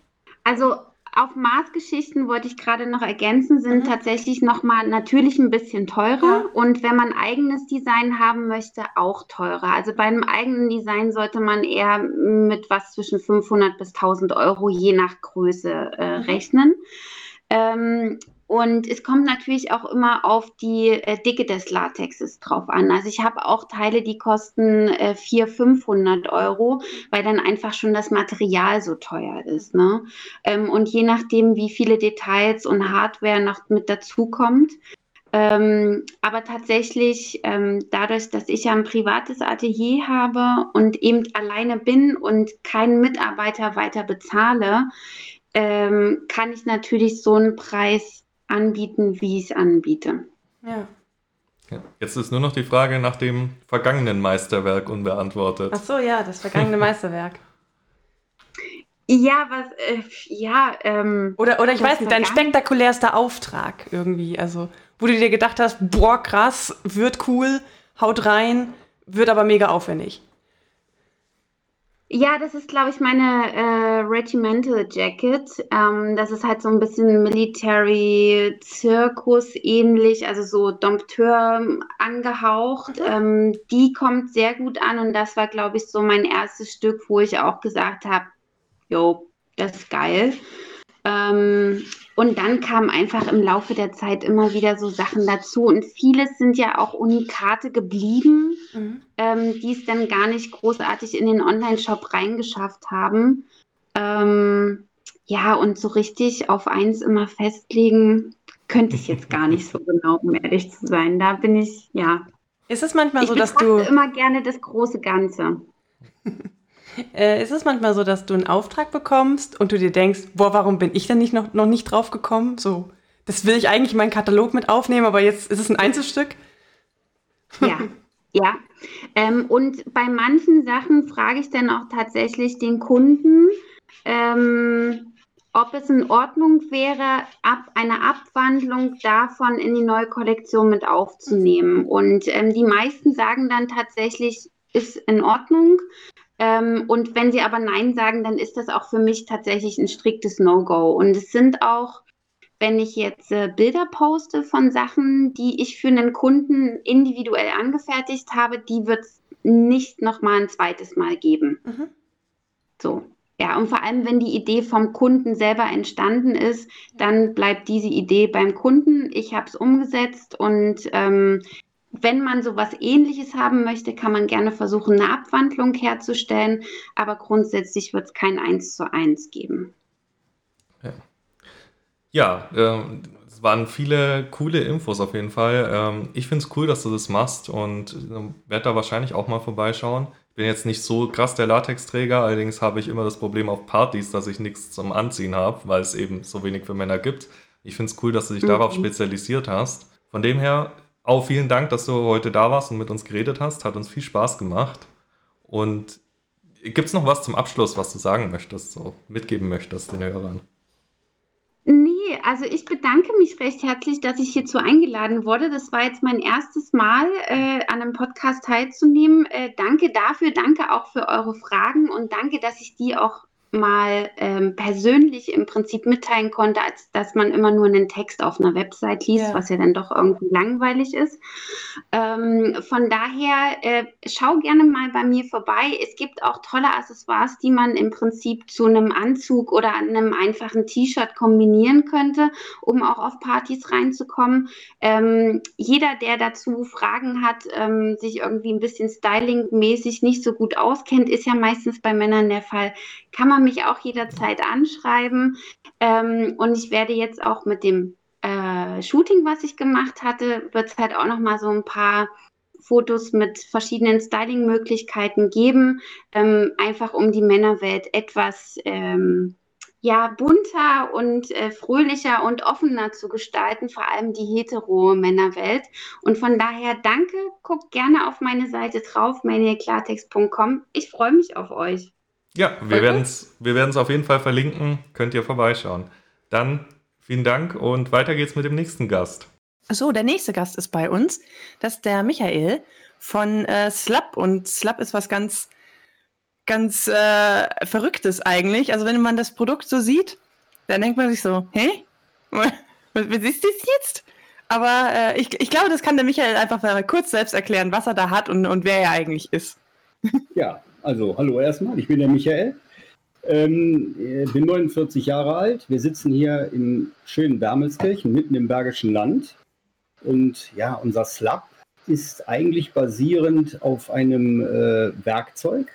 Also auf Maßgeschichten wollte ich gerade noch ergänzen, sind mhm. tatsächlich nochmal natürlich ein bisschen teurer ja. und wenn man eigenes Design haben möchte, auch teurer. Also bei einem eigenen Design sollte man eher mit was zwischen 500 bis 1000 Euro je nach Größe äh, mhm. rechnen. Ähm, und es kommt natürlich auch immer auf die äh, Dicke des Latexes drauf an. Also ich habe auch Teile, die kosten äh, 400, 500 Euro, weil dann einfach schon das Material so teuer ist. Ne? Ähm, und je nachdem, wie viele Details und Hardware noch mit dazukommt, ähm, aber tatsächlich, ähm, dadurch, dass ich ja ein privates Atelier habe und eben alleine bin und keinen Mitarbeiter weiter bezahle, ähm, kann ich natürlich so einen Preis anbieten, wie ich es anbiete. Ja. ja. Jetzt ist nur noch die Frage nach dem vergangenen Meisterwerk unbeantwortet. Ach so, ja, das vergangene Meisterwerk. Ja, was, äh, ja, ähm. Oder, oder ich weiß nicht, dein spektakulärster Auftrag irgendwie, also, wo du dir gedacht hast, boah, krass, wird cool, haut rein, wird aber mega aufwendig. Ja, das ist, glaube ich, meine äh, Regimental Jacket. Ähm, das ist halt so ein bisschen Military Zirkus ähnlich, also so Dompteur angehaucht. Mhm. Ähm, die kommt sehr gut an und das war, glaube ich, so mein erstes Stück, wo ich auch gesagt habe, jo, das ist geil. Ähm, und dann kamen einfach im Laufe der Zeit immer wieder so Sachen dazu. Und vieles sind ja auch Unikate geblieben, mhm. ähm, die es dann gar nicht großartig in den Online-Shop reingeschafft haben. Ähm, ja, und so richtig auf eins immer festlegen, könnte ich jetzt gar nicht so genau, um ehrlich zu sein. Da bin ich, ja. Ist es manchmal ich so, dass du. immer gerne das große Ganze. Äh, ist es manchmal so, dass du einen Auftrag bekommst und du dir denkst, boah, warum bin ich denn nicht noch, noch nicht drauf gekommen? So, das will ich eigentlich in meinen Katalog mit aufnehmen, aber jetzt ist es ein Einzelstück. Ja, ja. Ähm, und bei manchen Sachen frage ich dann auch tatsächlich den Kunden, ähm, ob es in Ordnung wäre, ab eine Abwandlung davon in die neue Kollektion mit aufzunehmen. Und ähm, die meisten sagen dann tatsächlich, ist in Ordnung. Ähm, und wenn sie aber Nein sagen, dann ist das auch für mich tatsächlich ein striktes No-Go. Und es sind auch, wenn ich jetzt äh, Bilder poste von Sachen, die ich für einen Kunden individuell angefertigt habe, die wird es nicht nochmal ein zweites Mal geben. Mhm. So. Ja, und vor allem, wenn die Idee vom Kunden selber entstanden ist, dann bleibt diese Idee beim Kunden. Ich habe es umgesetzt und ähm, wenn man sowas ähnliches haben möchte, kann man gerne versuchen, eine Abwandlung herzustellen, aber grundsätzlich wird es kein 1 zu 1 geben. Ja, ja äh, es waren viele coole Infos auf jeden Fall. Ähm, ich finde es cool, dass du das machst und äh, werde da wahrscheinlich auch mal vorbeischauen. Ich bin jetzt nicht so krass der Latexträger, allerdings habe ich immer das Problem auf Partys, dass ich nichts zum Anziehen habe, weil es eben so wenig für Männer gibt. Ich finde es cool, dass du dich mhm. darauf spezialisiert hast. Von dem her auch vielen Dank, dass du heute da warst und mit uns geredet hast. Hat uns viel Spaß gemacht. Und gibt es noch was zum Abschluss, was du sagen möchtest, so mitgeben möchtest den Hörern? Nee, also ich bedanke mich recht herzlich, dass ich hierzu eingeladen wurde. Das war jetzt mein erstes Mal, äh, an einem Podcast teilzunehmen. Äh, danke dafür, danke auch für eure Fragen und danke, dass ich die auch mal ähm, persönlich im Prinzip mitteilen konnte, als dass man immer nur einen Text auf einer Website liest, ja. was ja dann doch irgendwie langweilig ist. Ähm, von daher äh, schau gerne mal bei mir vorbei. Es gibt auch tolle Accessoires, die man im Prinzip zu einem Anzug oder einem einfachen T-Shirt kombinieren könnte, um auch auf Partys reinzukommen. Ähm, jeder, der dazu Fragen hat, ähm, sich irgendwie ein bisschen stylingmäßig nicht so gut auskennt, ist ja meistens bei Männern der Fall, kann man mich auch jederzeit anschreiben. Ähm, und ich werde jetzt auch mit dem äh, Shooting, was ich gemacht hatte, wird es halt auch noch mal so ein paar Fotos mit verschiedenen Styling-Möglichkeiten geben, ähm, einfach um die Männerwelt etwas ähm, ja, bunter und äh, fröhlicher und offener zu gestalten, vor allem die hetero Männerwelt. Und von daher danke, guckt gerne auf meine Seite drauf, maniaclartext.com. Ich freue mich auf euch. Ja, wir werden es wir werden's auf jeden Fall verlinken. Könnt ihr vorbeischauen. Dann vielen Dank und weiter geht's mit dem nächsten Gast. So, der nächste Gast ist bei uns. Das ist der Michael von äh, Slap. Und Slap ist was ganz, ganz äh, Verrücktes eigentlich. Also, wenn man das Produkt so sieht, Dann denkt man sich so, hä? Was, was ist das jetzt? Aber äh, ich, ich glaube, das kann der Michael einfach mal kurz selbst erklären, was er da hat und, und wer er eigentlich ist. Ja, also hallo erstmal, ich bin der Michael. Ähm, bin 49 Jahre alt. Wir sitzen hier im schönen Wermelskirchen, mitten im Bergischen Land. Und ja, unser Slab ist eigentlich basierend auf einem äh, Werkzeug.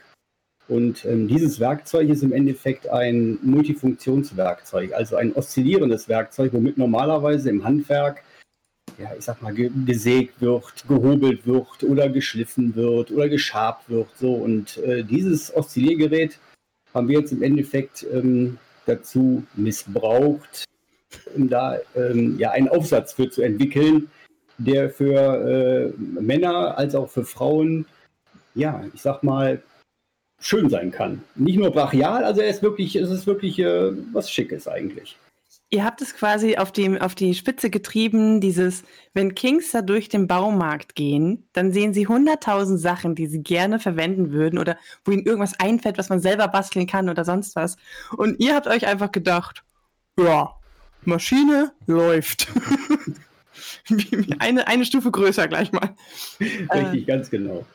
Und ähm, dieses Werkzeug ist im Endeffekt ein Multifunktionswerkzeug, also ein oszillierendes Werkzeug, womit normalerweise im Handwerk, ja, ich sag mal, ge gesägt wird, gehobelt wird oder geschliffen wird oder geschabt wird. So. Und äh, dieses Oszilliergerät haben wir jetzt im Endeffekt ähm, dazu missbraucht, um da ähm, ja einen Aufsatz für zu entwickeln, der für äh, Männer als auch für Frauen, ja, ich sag mal, schön sein kann. Nicht nur brachial, also er ist wirklich, es ist wirklich äh, was Schickes eigentlich. Ihr habt es quasi auf, dem, auf die Spitze getrieben, dieses, wenn Kings da durch den Baumarkt gehen, dann sehen sie hunderttausend Sachen, die sie gerne verwenden würden oder wo ihnen irgendwas einfällt, was man selber basteln kann oder sonst was. Und ihr habt euch einfach gedacht, ja, Maschine läuft. eine, eine Stufe größer gleich mal. Richtig, äh. ganz genau.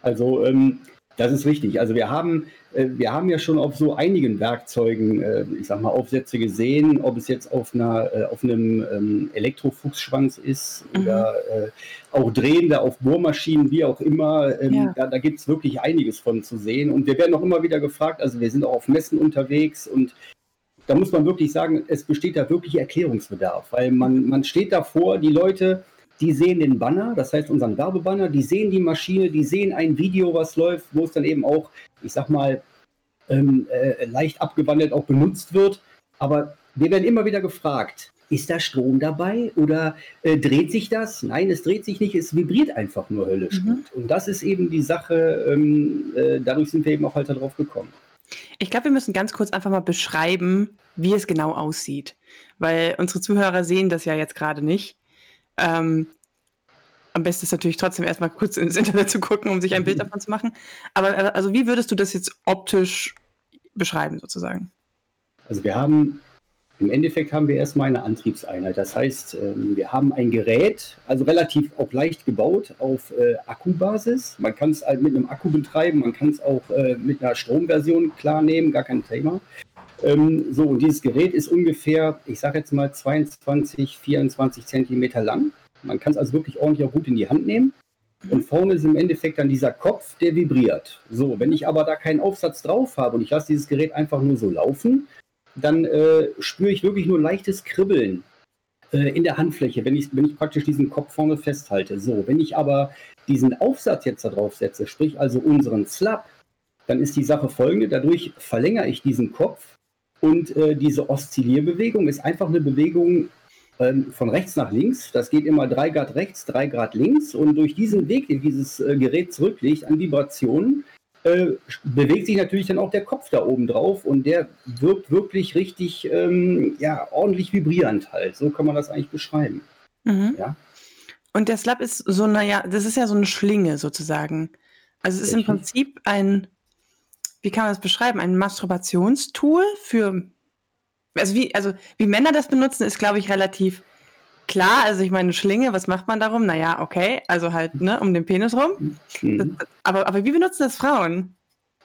Also ähm, das ist richtig. Also wir haben, äh, wir haben ja schon auf so einigen Werkzeugen, äh, ich sag mal, Aufsätze gesehen, ob es jetzt auf einer, äh, auf einem ähm, Elektrofuchsschwanz ist mhm. oder auch drehende auf Bohrmaschinen, wie auch immer. Ähm, ja. Da, da gibt es wirklich einiges von zu sehen. Und wir werden auch immer wieder gefragt, also wir sind auch auf Messen unterwegs und da muss man wirklich sagen, es besteht da wirklich Erklärungsbedarf, weil man, man steht davor, die Leute, die sehen den Banner, das heißt unseren Werbebanner, die sehen die Maschine, die sehen ein Video, was läuft, wo es dann eben auch, ich sag mal, ähm, äh, leicht abgewandelt auch benutzt wird. Aber wir werden immer wieder gefragt, ist da Strom dabei oder äh, dreht sich das? Nein, es dreht sich nicht, es vibriert einfach nur höllisch mhm. gut. Und das ist eben die Sache, ähm, äh, dadurch sind wir eben auch halt darauf gekommen. Ich glaube, wir müssen ganz kurz einfach mal beschreiben, wie es genau aussieht. Weil unsere Zuhörer sehen das ja jetzt gerade nicht. Ähm, am besten ist natürlich trotzdem erstmal kurz ins Internet zu gucken, um sich ein Bild mhm. davon zu machen. Aber äh, also wie würdest du das jetzt optisch beschreiben, sozusagen? Also wir haben im Endeffekt haben wir erstmal eine Antriebseinheit. Das heißt, ähm, wir haben ein Gerät, also relativ auch leicht gebaut auf äh, Akkubasis. Man kann es halt mit einem Akku betreiben, man kann es auch äh, mit einer Stromversion klarnehmen, gar kein Thema. Ähm, so, und dieses Gerät ist ungefähr, ich sage jetzt mal 22, 24 Zentimeter lang. Man kann es also wirklich ordentlich auch gut in die Hand nehmen. Und vorne ist im Endeffekt dann dieser Kopf, der vibriert. So, wenn ich aber da keinen Aufsatz drauf habe und ich lasse dieses Gerät einfach nur so laufen, dann äh, spüre ich wirklich nur leichtes Kribbeln äh, in der Handfläche, wenn ich, wenn ich praktisch diesen Kopf vorne festhalte. So, wenn ich aber diesen Aufsatz jetzt da drauf setze, sprich also unseren Slap, dann ist die Sache folgende, dadurch verlängere ich diesen Kopf und äh, diese Oszillierbewegung ist einfach eine Bewegung ähm, von rechts nach links. Das geht immer drei Grad rechts, drei Grad links und durch diesen Weg, den dieses äh, Gerät zurücklegt an Vibrationen, äh, bewegt sich natürlich dann auch der Kopf da oben drauf und der wirkt wirklich richtig, ähm, ja, ordentlich vibrierend halt. So kann man das eigentlich beschreiben. Mhm. Ja. Und der Slap ist so, naja, das ist ja so eine Schlinge sozusagen. Also es ist im Prinzip ein, wie kann man das beschreiben, ein Masturbationstool für, also wie, also wie Männer das benutzen, ist glaube ich relativ klar, also ich meine, Schlinge, was macht man darum? Naja, okay, also halt, ne, um den Penis rum. Mhm. aber, aber wie benutzen das Frauen?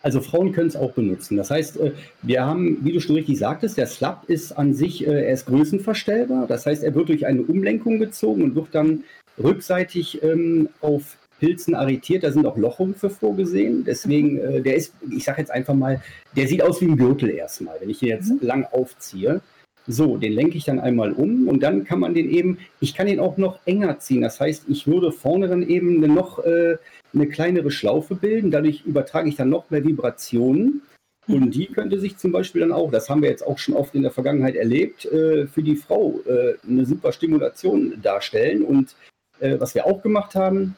Also Frauen können es auch benutzen. Das heißt, äh, wir haben, wie du schon richtig sagtest, der Slap ist an sich, äh, er ist größenverstellbar. Das heißt, er wird durch eine Umlenkung gezogen und wird dann rückseitig ähm, auf Pilzen arretiert. Da sind auch für vorgesehen. Deswegen, äh, der ist, ich sage jetzt einfach mal, der sieht aus wie ein Gürtel erstmal, wenn ich ihn jetzt mhm. lang aufziehe. So, den lenke ich dann einmal um und dann kann man den eben, ich kann den auch noch enger ziehen. Das heißt, ich würde vorne dann eben eine noch äh, eine kleinere Schlaufe bilden. Dadurch übertrage ich dann noch mehr Vibrationen. Und die könnte sich zum Beispiel dann auch, das haben wir jetzt auch schon oft in der Vergangenheit erlebt, äh, für die Frau äh, eine super Stimulation darstellen. Und äh, was wir auch gemacht haben,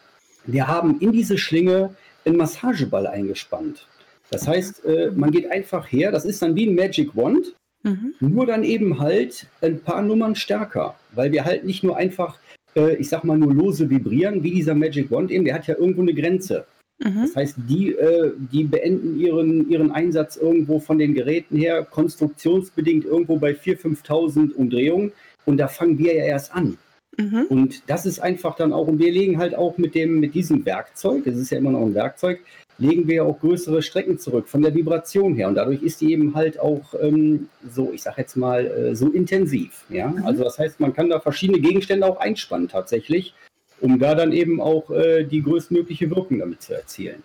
wir haben in diese Schlinge einen Massageball eingespannt. Das heißt, äh, man geht einfach her, das ist dann wie ein Magic Wand. Mhm. Nur dann eben halt ein paar Nummern stärker, weil wir halt nicht nur einfach, äh, ich sag mal, nur lose vibrieren, wie dieser Magic Wand eben, der hat ja irgendwo eine Grenze. Mhm. Das heißt, die, äh, die beenden ihren, ihren Einsatz irgendwo von den Geräten her, konstruktionsbedingt irgendwo bei 4.000, 5.000 Umdrehungen. Und da fangen wir ja erst an. Mhm. Und das ist einfach dann auch, und wir legen halt auch mit dem, mit diesem Werkzeug, das ist ja immer noch ein Werkzeug, legen wir auch größere Strecken zurück von der Vibration her. Und dadurch ist die eben halt auch ähm, so, ich sag jetzt mal, äh, so intensiv. Ja? Mhm. Also das heißt, man kann da verschiedene Gegenstände auch einspannen tatsächlich, um da dann eben auch äh, die größtmögliche Wirkung damit zu erzielen.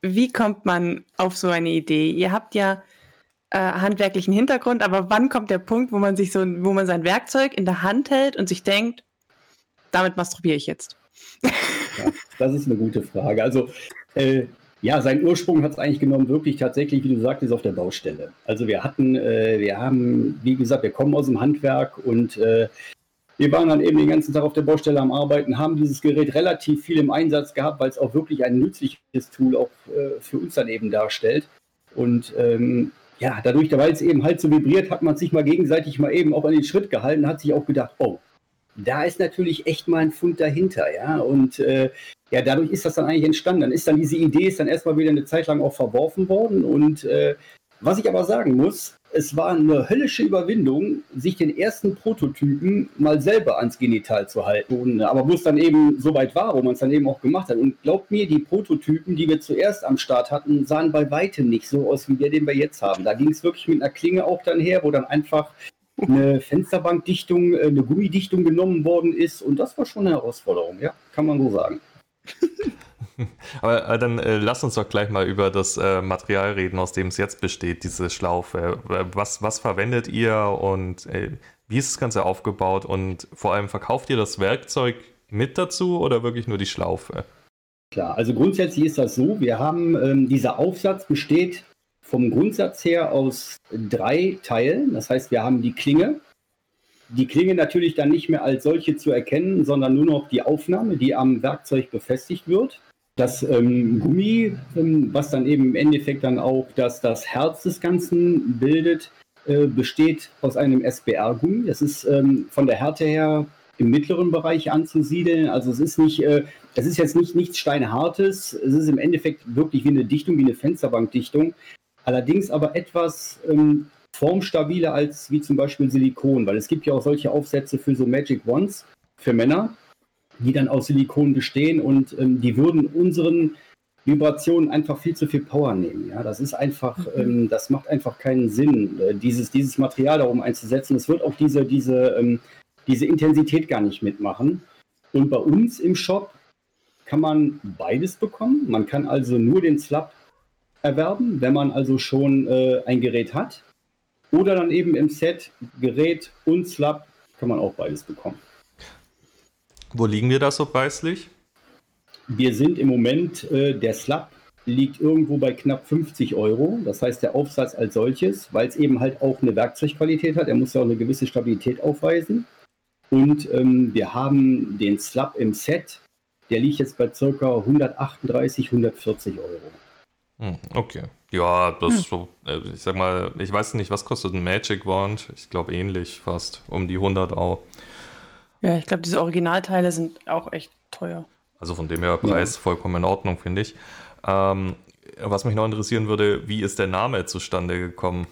Wie kommt man auf so eine Idee? Ihr habt ja äh, handwerklichen Hintergrund, aber wann kommt der Punkt, wo man sich so, wo man sein Werkzeug in der Hand hält und sich denkt, damit masturbiere ich jetzt? Ja, das ist eine gute Frage. Also äh, ja, seinen Ursprung hat es eigentlich genommen, wirklich tatsächlich, wie du sagtest, auf der Baustelle. Also wir hatten, äh, wir haben, wie gesagt, wir kommen aus dem Handwerk und äh, wir waren dann eben den ganzen Tag auf der Baustelle am Arbeiten, haben dieses Gerät relativ viel im Einsatz gehabt, weil es auch wirklich ein nützliches Tool auch äh, für uns dann eben darstellt. Und ähm, ja, dadurch, weil es eben halt so vibriert, hat man sich mal gegenseitig mal eben auch an den Schritt gehalten, hat sich auch gedacht, oh, da ist natürlich echt mal ein Fund dahinter, ja. Und äh, ja, dadurch ist das dann eigentlich entstanden. Dann ist dann diese Idee ist dann erstmal wieder eine Zeit lang auch verworfen worden. Und äh, was ich aber sagen muss, es war eine höllische Überwindung, sich den ersten Prototypen mal selber ans Genital zu halten. Aber wo es dann eben so weit war, wo man es dann eben auch gemacht hat. Und glaubt mir, die Prototypen, die wir zuerst am Start hatten, sahen bei weitem nicht so aus wie der, den wir jetzt haben. Da ging es wirklich mit einer Klinge auch dann her, wo dann einfach eine Fensterbankdichtung, äh, eine Gummidichtung genommen worden ist. Und das war schon eine Herausforderung, ja, kann man so sagen. Aber äh, dann äh, lass uns doch gleich mal über das äh, Material reden, aus dem es jetzt besteht, diese Schlaufe. Äh, was, was verwendet ihr und äh, wie ist das Ganze aufgebaut? Und vor allem verkauft ihr das Werkzeug mit dazu oder wirklich nur die Schlaufe? Klar, also grundsätzlich ist das so, wir haben, ähm, dieser Aufsatz besteht vom Grundsatz her aus drei Teilen. Das heißt, wir haben die Klinge, die Klinge natürlich dann nicht mehr als solche zu erkennen, sondern nur noch die Aufnahme, die am Werkzeug befestigt wird. Das ähm, Gummi, ähm, was dann eben im Endeffekt dann auch das, das Herz des Ganzen bildet, äh, besteht aus einem SBR-Gummi. Das ist ähm, von der Härte her im mittleren Bereich anzusiedeln. Also es ist nicht, äh, es ist jetzt nicht nichts Steinhartes. Es ist im Endeffekt wirklich wie eine Dichtung, wie eine Fensterbankdichtung. Allerdings aber etwas ähm, formstabiler als wie zum Beispiel Silikon, weil es gibt ja auch solche Aufsätze für so Magic Wands für Männer, die dann aus Silikon bestehen und ähm, die würden unseren Vibrationen einfach viel zu viel Power nehmen. Ja, das ist einfach, mhm. ähm, das macht einfach keinen Sinn, äh, dieses, dieses Material darum einzusetzen. Es wird auch diese, diese, ähm, diese Intensität gar nicht mitmachen. Und bei uns im Shop kann man beides bekommen. Man kann also nur den Slab erwerben, wenn man also schon äh, ein Gerät hat. Oder dann eben im Set Gerät und Slab kann man auch beides bekommen. Wo liegen wir da so preislich? Wir sind im Moment, äh, der Slab liegt irgendwo bei knapp 50 Euro. Das heißt, der Aufsatz als solches, weil es eben halt auch eine Werkzeugqualität hat, er muss ja auch eine gewisse Stabilität aufweisen. Und ähm, wir haben den Slab im Set, der liegt jetzt bei ca. 138, 140 Euro. Hm, okay. Ja, das hm. so, äh, ich sag mal, ich weiß nicht, was kostet ein Magic Wand? Ich glaube ähnlich fast, um die 100 auch. Ja, ich glaube, diese Originalteile sind auch echt teuer. Also von dem her Preis ja. vollkommen in Ordnung, finde ich. Ähm, was mich noch interessieren würde, wie ist der Name zustande gekommen?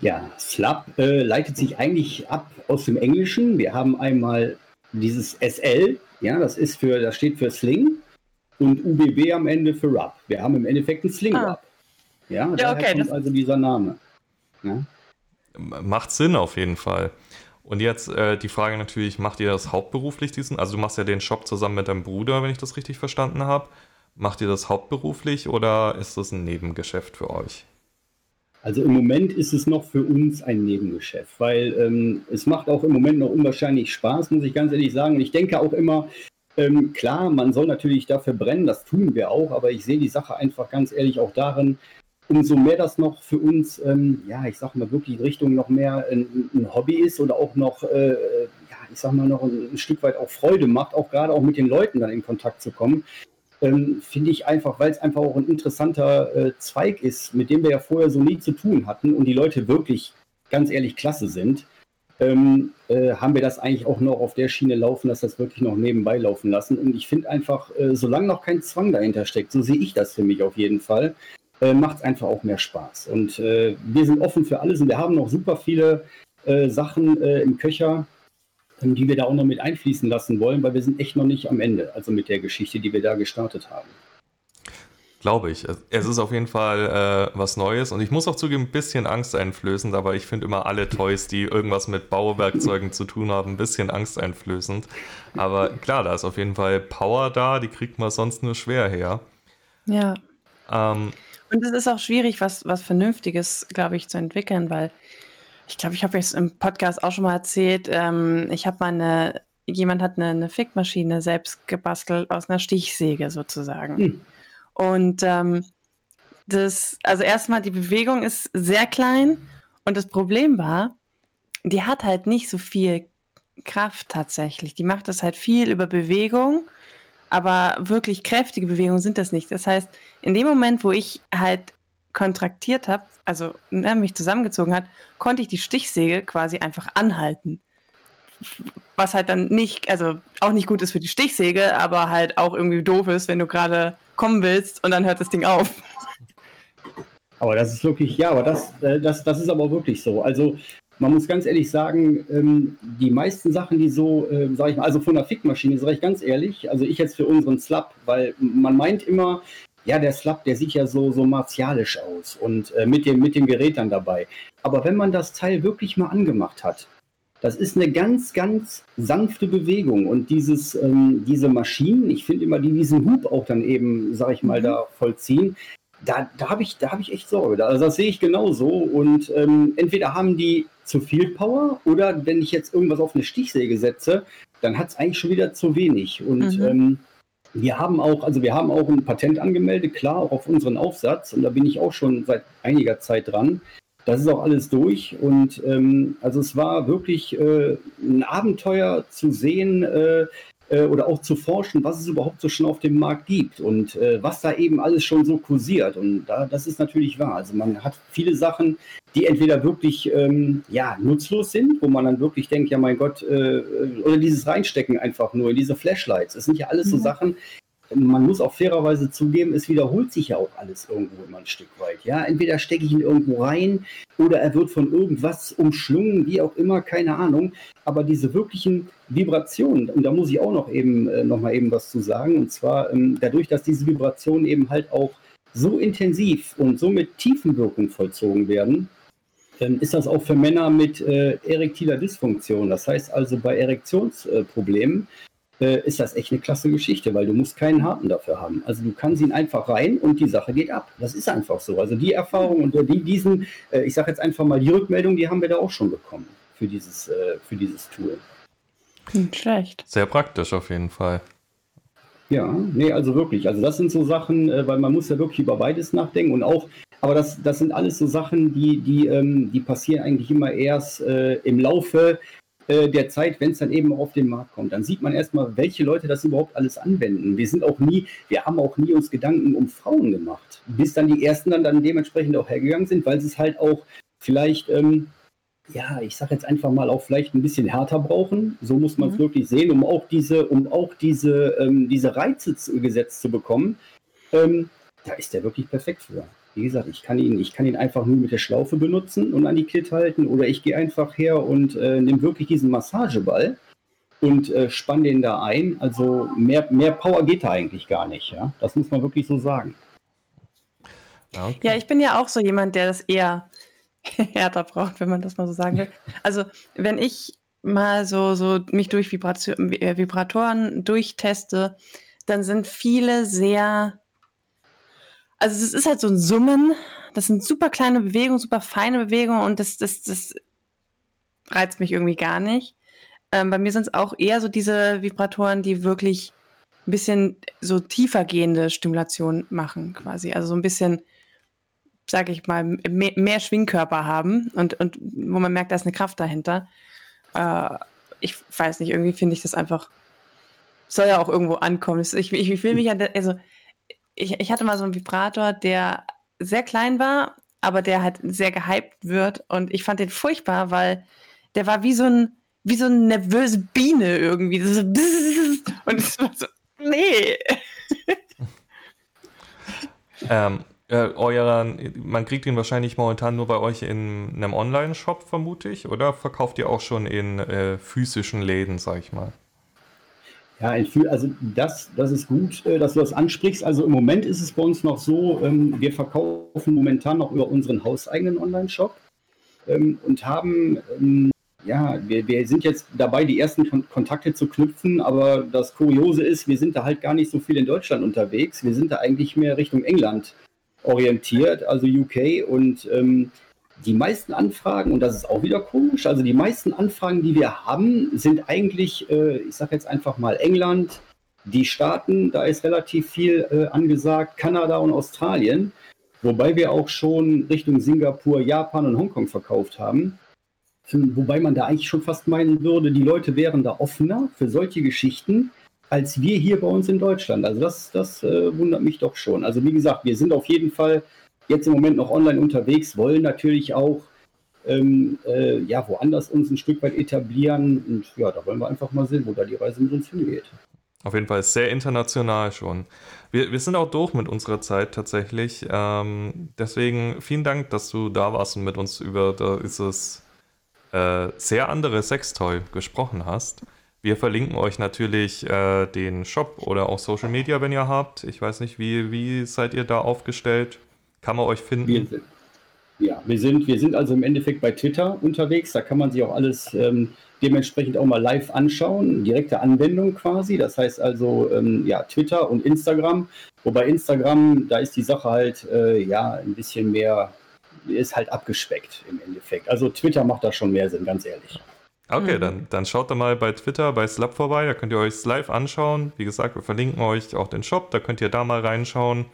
Ja, Slap äh, leitet sich eigentlich ab aus dem Englischen. Wir haben einmal dieses SL, ja, das ist für, das steht für Sling und UBB am Ende für Rub. Wir haben im Endeffekt einen Sling Rub. Ah. Ja, ja okay, kommt also dieser Name. Ja? Macht Sinn auf jeden Fall. Und jetzt äh, die Frage natürlich, macht ihr das hauptberuflich diesen? Also du machst ja den Shop zusammen mit deinem Bruder, wenn ich das richtig verstanden habe. Macht ihr das hauptberuflich oder ist das ein Nebengeschäft für euch? Also im Moment ist es noch für uns ein Nebengeschäft, weil ähm, es macht auch im Moment noch unwahrscheinlich Spaß, muss ich ganz ehrlich sagen. Und ich denke auch immer, ähm, klar, man soll natürlich dafür brennen, das tun wir auch, aber ich sehe die Sache einfach ganz ehrlich auch darin, umso mehr das noch für uns, ähm, ja, ich sag mal wirklich Richtung noch mehr ein, ein Hobby ist oder auch noch, äh, ja, ich sag mal noch ein, ein, Stück weit auch Freude macht, auch gerade auch mit den Leuten dann in Kontakt zu kommen, ähm, finde ich einfach, weil es einfach auch ein interessanter äh, Zweig ist, mit dem wir ja vorher so nie zu tun hatten und die Leute wirklich ganz ehrlich klasse sind ähm, äh, haben wir das eigentlich auch noch auf der Schiene laufen, dass das wirklich noch nebenbei laufen lassen. Und ich finde einfach, äh, solange noch kein Zwang dahinter steckt, so sehe ich das für mich auf jeden Fall, äh, macht es einfach auch mehr Spaß. Und äh, wir sind offen für alles und wir haben noch super viele äh, Sachen äh, im Köcher, ähm, die wir da auch noch mit einfließen lassen wollen, weil wir sind echt noch nicht am Ende, also mit der Geschichte, die wir da gestartet haben. Glaube ich. Es ist auf jeden Fall äh, was Neues und ich muss auch zugeben, ein bisschen angsteinflößend, aber ich finde immer alle Toys, die irgendwas mit Bauwerkzeugen zu tun haben, ein bisschen angsteinflößend. Aber klar, da ist auf jeden Fall Power da, die kriegt man sonst nur schwer her. Ja. Ähm, und es ist auch schwierig, was, was Vernünftiges, glaube ich, zu entwickeln, weil ich glaube, ich habe jetzt im Podcast auch schon mal erzählt, ähm, ich habe mal eine, jemand hat eine, eine Fickmaschine selbst gebastelt aus einer Stichsäge sozusagen. Hm. Und ähm, das, also erstmal, die Bewegung ist sehr klein und das Problem war, die hat halt nicht so viel Kraft tatsächlich. Die macht das halt viel über Bewegung, aber wirklich kräftige Bewegungen sind das nicht. Das heißt, in dem Moment, wo ich halt kontraktiert habe, also ne, mich zusammengezogen hat, konnte ich die Stichsäge quasi einfach anhalten. Was halt dann nicht, also auch nicht gut ist für die Stichsäge, aber halt auch irgendwie doof ist, wenn du gerade kommen willst und dann hört das Ding auf. Aber das ist wirklich, ja, aber das, äh, das, das ist aber wirklich so. Also man muss ganz ehrlich sagen, ähm, die meisten Sachen, die so, äh, sag ich mal, also von der Fickmaschine, sage ich ganz ehrlich, also ich jetzt für unseren Slap, weil man meint immer, ja, der Slap, der sieht ja so, so martialisch aus und äh, mit, dem, mit dem Gerät dann dabei. Aber wenn man das Teil wirklich mal angemacht hat, das ist eine ganz, ganz sanfte Bewegung und dieses, ähm, diese Maschinen, ich finde immer, die diesen Hub auch dann eben, sag ich mal, mhm. da vollziehen, da, da habe ich, hab ich echt Sorge. Also das sehe ich genauso. Und ähm, entweder haben die zu viel Power oder wenn ich jetzt irgendwas auf eine Stichsäge setze, dann hat es eigentlich schon wieder zu wenig. Und mhm. ähm, wir haben auch, also wir haben auch ein Patent angemeldet, klar, auch auf unseren Aufsatz. Und da bin ich auch schon seit einiger Zeit dran. Das ist auch alles durch. Und ähm, also es war wirklich äh, ein Abenteuer zu sehen, äh, äh, oder auch zu forschen, was es überhaupt so schon auf dem Markt gibt und äh, was da eben alles schon so kursiert. Und da, das ist natürlich wahr. Also man hat viele Sachen, die entweder wirklich ähm, ja, nutzlos sind, wo man dann wirklich denkt, ja mein Gott, äh, oder dieses Reinstecken einfach nur in diese Flashlights. Das sind ja alles so mhm. Sachen, man muss auch fairerweise zugeben, es wiederholt sich ja auch alles irgendwo immer ein Stück weit. Ja, entweder stecke ich ihn irgendwo rein oder er wird von irgendwas umschlungen, wie auch immer, keine Ahnung. Aber diese wirklichen Vibrationen, und da muss ich auch noch eben äh, noch mal eben was zu sagen, und zwar ähm, dadurch, dass diese Vibrationen eben halt auch so intensiv und so mit Tiefenwirkung vollzogen werden, ähm, ist das auch für Männer mit äh, erektiler Dysfunktion. Das heißt also bei Erektionsproblemen äh, ist das echt eine klasse Geschichte, weil du musst keinen Harten dafür haben. Also du kannst ihn einfach rein und die Sache geht ab. Das ist einfach so. Also die Erfahrung und die, diesen, äh, ich sage jetzt einfach mal die Rückmeldung, die haben wir da auch schon bekommen für dieses, äh, für dieses Tool. Nicht schlecht. Sehr praktisch auf jeden Fall. Ja, nee, also wirklich. Also das sind so Sachen, äh, weil man muss ja wirklich über beides nachdenken und auch, aber das, das sind alles so Sachen, die, die, ähm, die passieren eigentlich immer erst äh, im Laufe äh, der Zeit, wenn es dann eben auf den Markt kommt. Dann sieht man erstmal, welche Leute das überhaupt alles anwenden. Wir sind auch nie, wir haben auch nie uns Gedanken um Frauen gemacht, bis dann die ersten dann, dann dementsprechend auch hergegangen sind, weil sie es halt auch vielleicht, ähm, ja, ich sage jetzt einfach mal auch vielleicht ein bisschen härter brauchen. So muss man es mhm. wirklich sehen, um auch diese, um auch diese, ähm, diese Reize gesetzt zu bekommen. Ähm, da ist der wirklich perfekt für. Wie gesagt, ich kann ihn, ich kann ihn einfach nur mit der Schlaufe benutzen und an die Kit halten oder ich gehe einfach her und äh, nehme wirklich diesen Massageball und äh, spann den da ein. Also mehr, mehr Power geht da eigentlich gar nicht, ja. Das muss man wirklich so sagen. Okay. Ja, ich bin ja auch so jemand, der das eher härter braucht, wenn man das mal so sagen will. Also, wenn ich mal so, so mich durch Vibration, äh, Vibratoren durchteste, dann sind viele sehr also es ist halt so ein Summen. Das sind super kleine Bewegungen, super feine Bewegungen und das, das, das reizt mich irgendwie gar nicht. Ähm, bei mir sind es auch eher so diese Vibratoren, die wirklich ein bisschen so tiefer gehende Stimulation machen, quasi. Also so ein bisschen, sage ich mal, mehr, mehr, Schwingkörper haben und, und wo man merkt, da ist eine Kraft dahinter. Äh, ich weiß nicht, irgendwie finde ich das einfach, soll ja auch irgendwo ankommen. Ich, ich, ich will mich an der, also ich, ich hatte mal so einen Vibrator, der sehr klein war, aber der halt sehr gehypt wird. Und ich fand den furchtbar, weil der war wie so ein, wie so eine nervöse Biene irgendwie. So, und es war so, nee. ähm, äh, euren, man kriegt ihn wahrscheinlich momentan nur bei euch in einem Online-Shop, vermute ich, oder verkauft ihr auch schon in äh, physischen Läden, sag ich mal? Ja, also das, das ist gut, äh, dass du das ansprichst. Also im Moment ist es bei uns noch so, ähm, wir verkaufen momentan noch über unseren hauseigenen Online-Shop ähm, und haben, ähm, ja, wir, wir sind jetzt dabei, die ersten Kontakte zu knüpfen, aber das Kuriose ist, wir sind da halt gar nicht so viel in Deutschland unterwegs. Wir sind da eigentlich mehr Richtung England orientiert, also UK und die meisten Anfragen, und das ist auch wieder komisch, also die meisten Anfragen, die wir haben, sind eigentlich, äh, ich sage jetzt einfach mal England, die Staaten, da ist relativ viel äh, angesagt, Kanada und Australien, wobei wir auch schon Richtung Singapur, Japan und Hongkong verkauft haben. Ähm, wobei man da eigentlich schon fast meinen würde, die Leute wären da offener für solche Geschichten, als wir hier bei uns in Deutschland. Also das, das äh, wundert mich doch schon. Also wie gesagt, wir sind auf jeden Fall jetzt im Moment noch online unterwegs, wollen natürlich auch ähm, äh, ja, woanders uns ein Stück weit etablieren. Und ja, da wollen wir einfach mal sehen, wo da die Reise mit uns hingeht. Auf jeden Fall sehr international schon. Wir, wir sind auch durch mit unserer Zeit tatsächlich. Ähm, deswegen vielen Dank, dass du da warst und mit uns über dieses äh, sehr andere Sextoy gesprochen hast. Wir verlinken euch natürlich äh, den Shop oder auch Social Media, wenn ihr habt. Ich weiß nicht, wie, wie seid ihr da aufgestellt? Kann man euch finden? Wir sind, ja, wir sind, wir sind also im Endeffekt bei Twitter unterwegs. Da kann man sich auch alles ähm, dementsprechend auch mal live anschauen. Direkte Anwendung quasi. Das heißt also, ähm, ja, Twitter und Instagram. Wobei Instagram, da ist die Sache halt, äh, ja, ein bisschen mehr, ist halt abgespeckt im Endeffekt. Also Twitter macht da schon mehr Sinn, ganz ehrlich. Okay, mhm. dann, dann schaut da mal bei Twitter, bei Slap vorbei, da könnt ihr euch live anschauen. Wie gesagt, wir verlinken euch auch den Shop, da könnt ihr da mal reinschauen.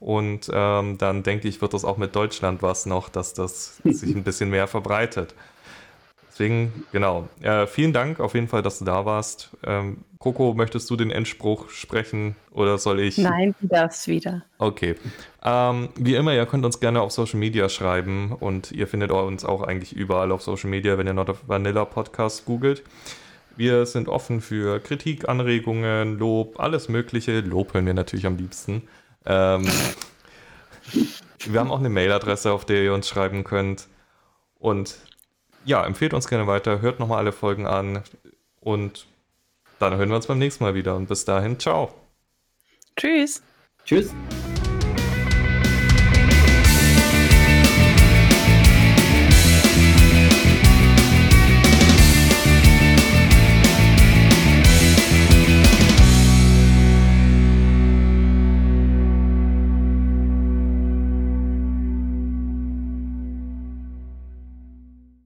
Und ähm, dann denke ich, wird das auch mit Deutschland was noch, dass das sich ein bisschen mehr verbreitet. Deswegen, genau. Äh, vielen Dank auf jeden Fall, dass du da warst. Ähm, Coco, möchtest du den Endspruch sprechen oder soll ich? Nein, du darfst wieder. Okay. Ähm, wie immer, ihr könnt uns gerne auf Social Media schreiben und ihr findet uns auch eigentlich überall auf Social Media, wenn ihr Not Vanilla Podcast googelt. Wir sind offen für Kritik, Anregungen, Lob, alles Mögliche. Lob hören wir natürlich am liebsten. Ähm, wir haben auch eine Mailadresse, auf der ihr uns schreiben könnt. Und ja, empfehlt uns gerne weiter, hört nochmal alle Folgen an und dann hören wir uns beim nächsten Mal wieder. Und bis dahin, ciao. Tschüss. Tschüss.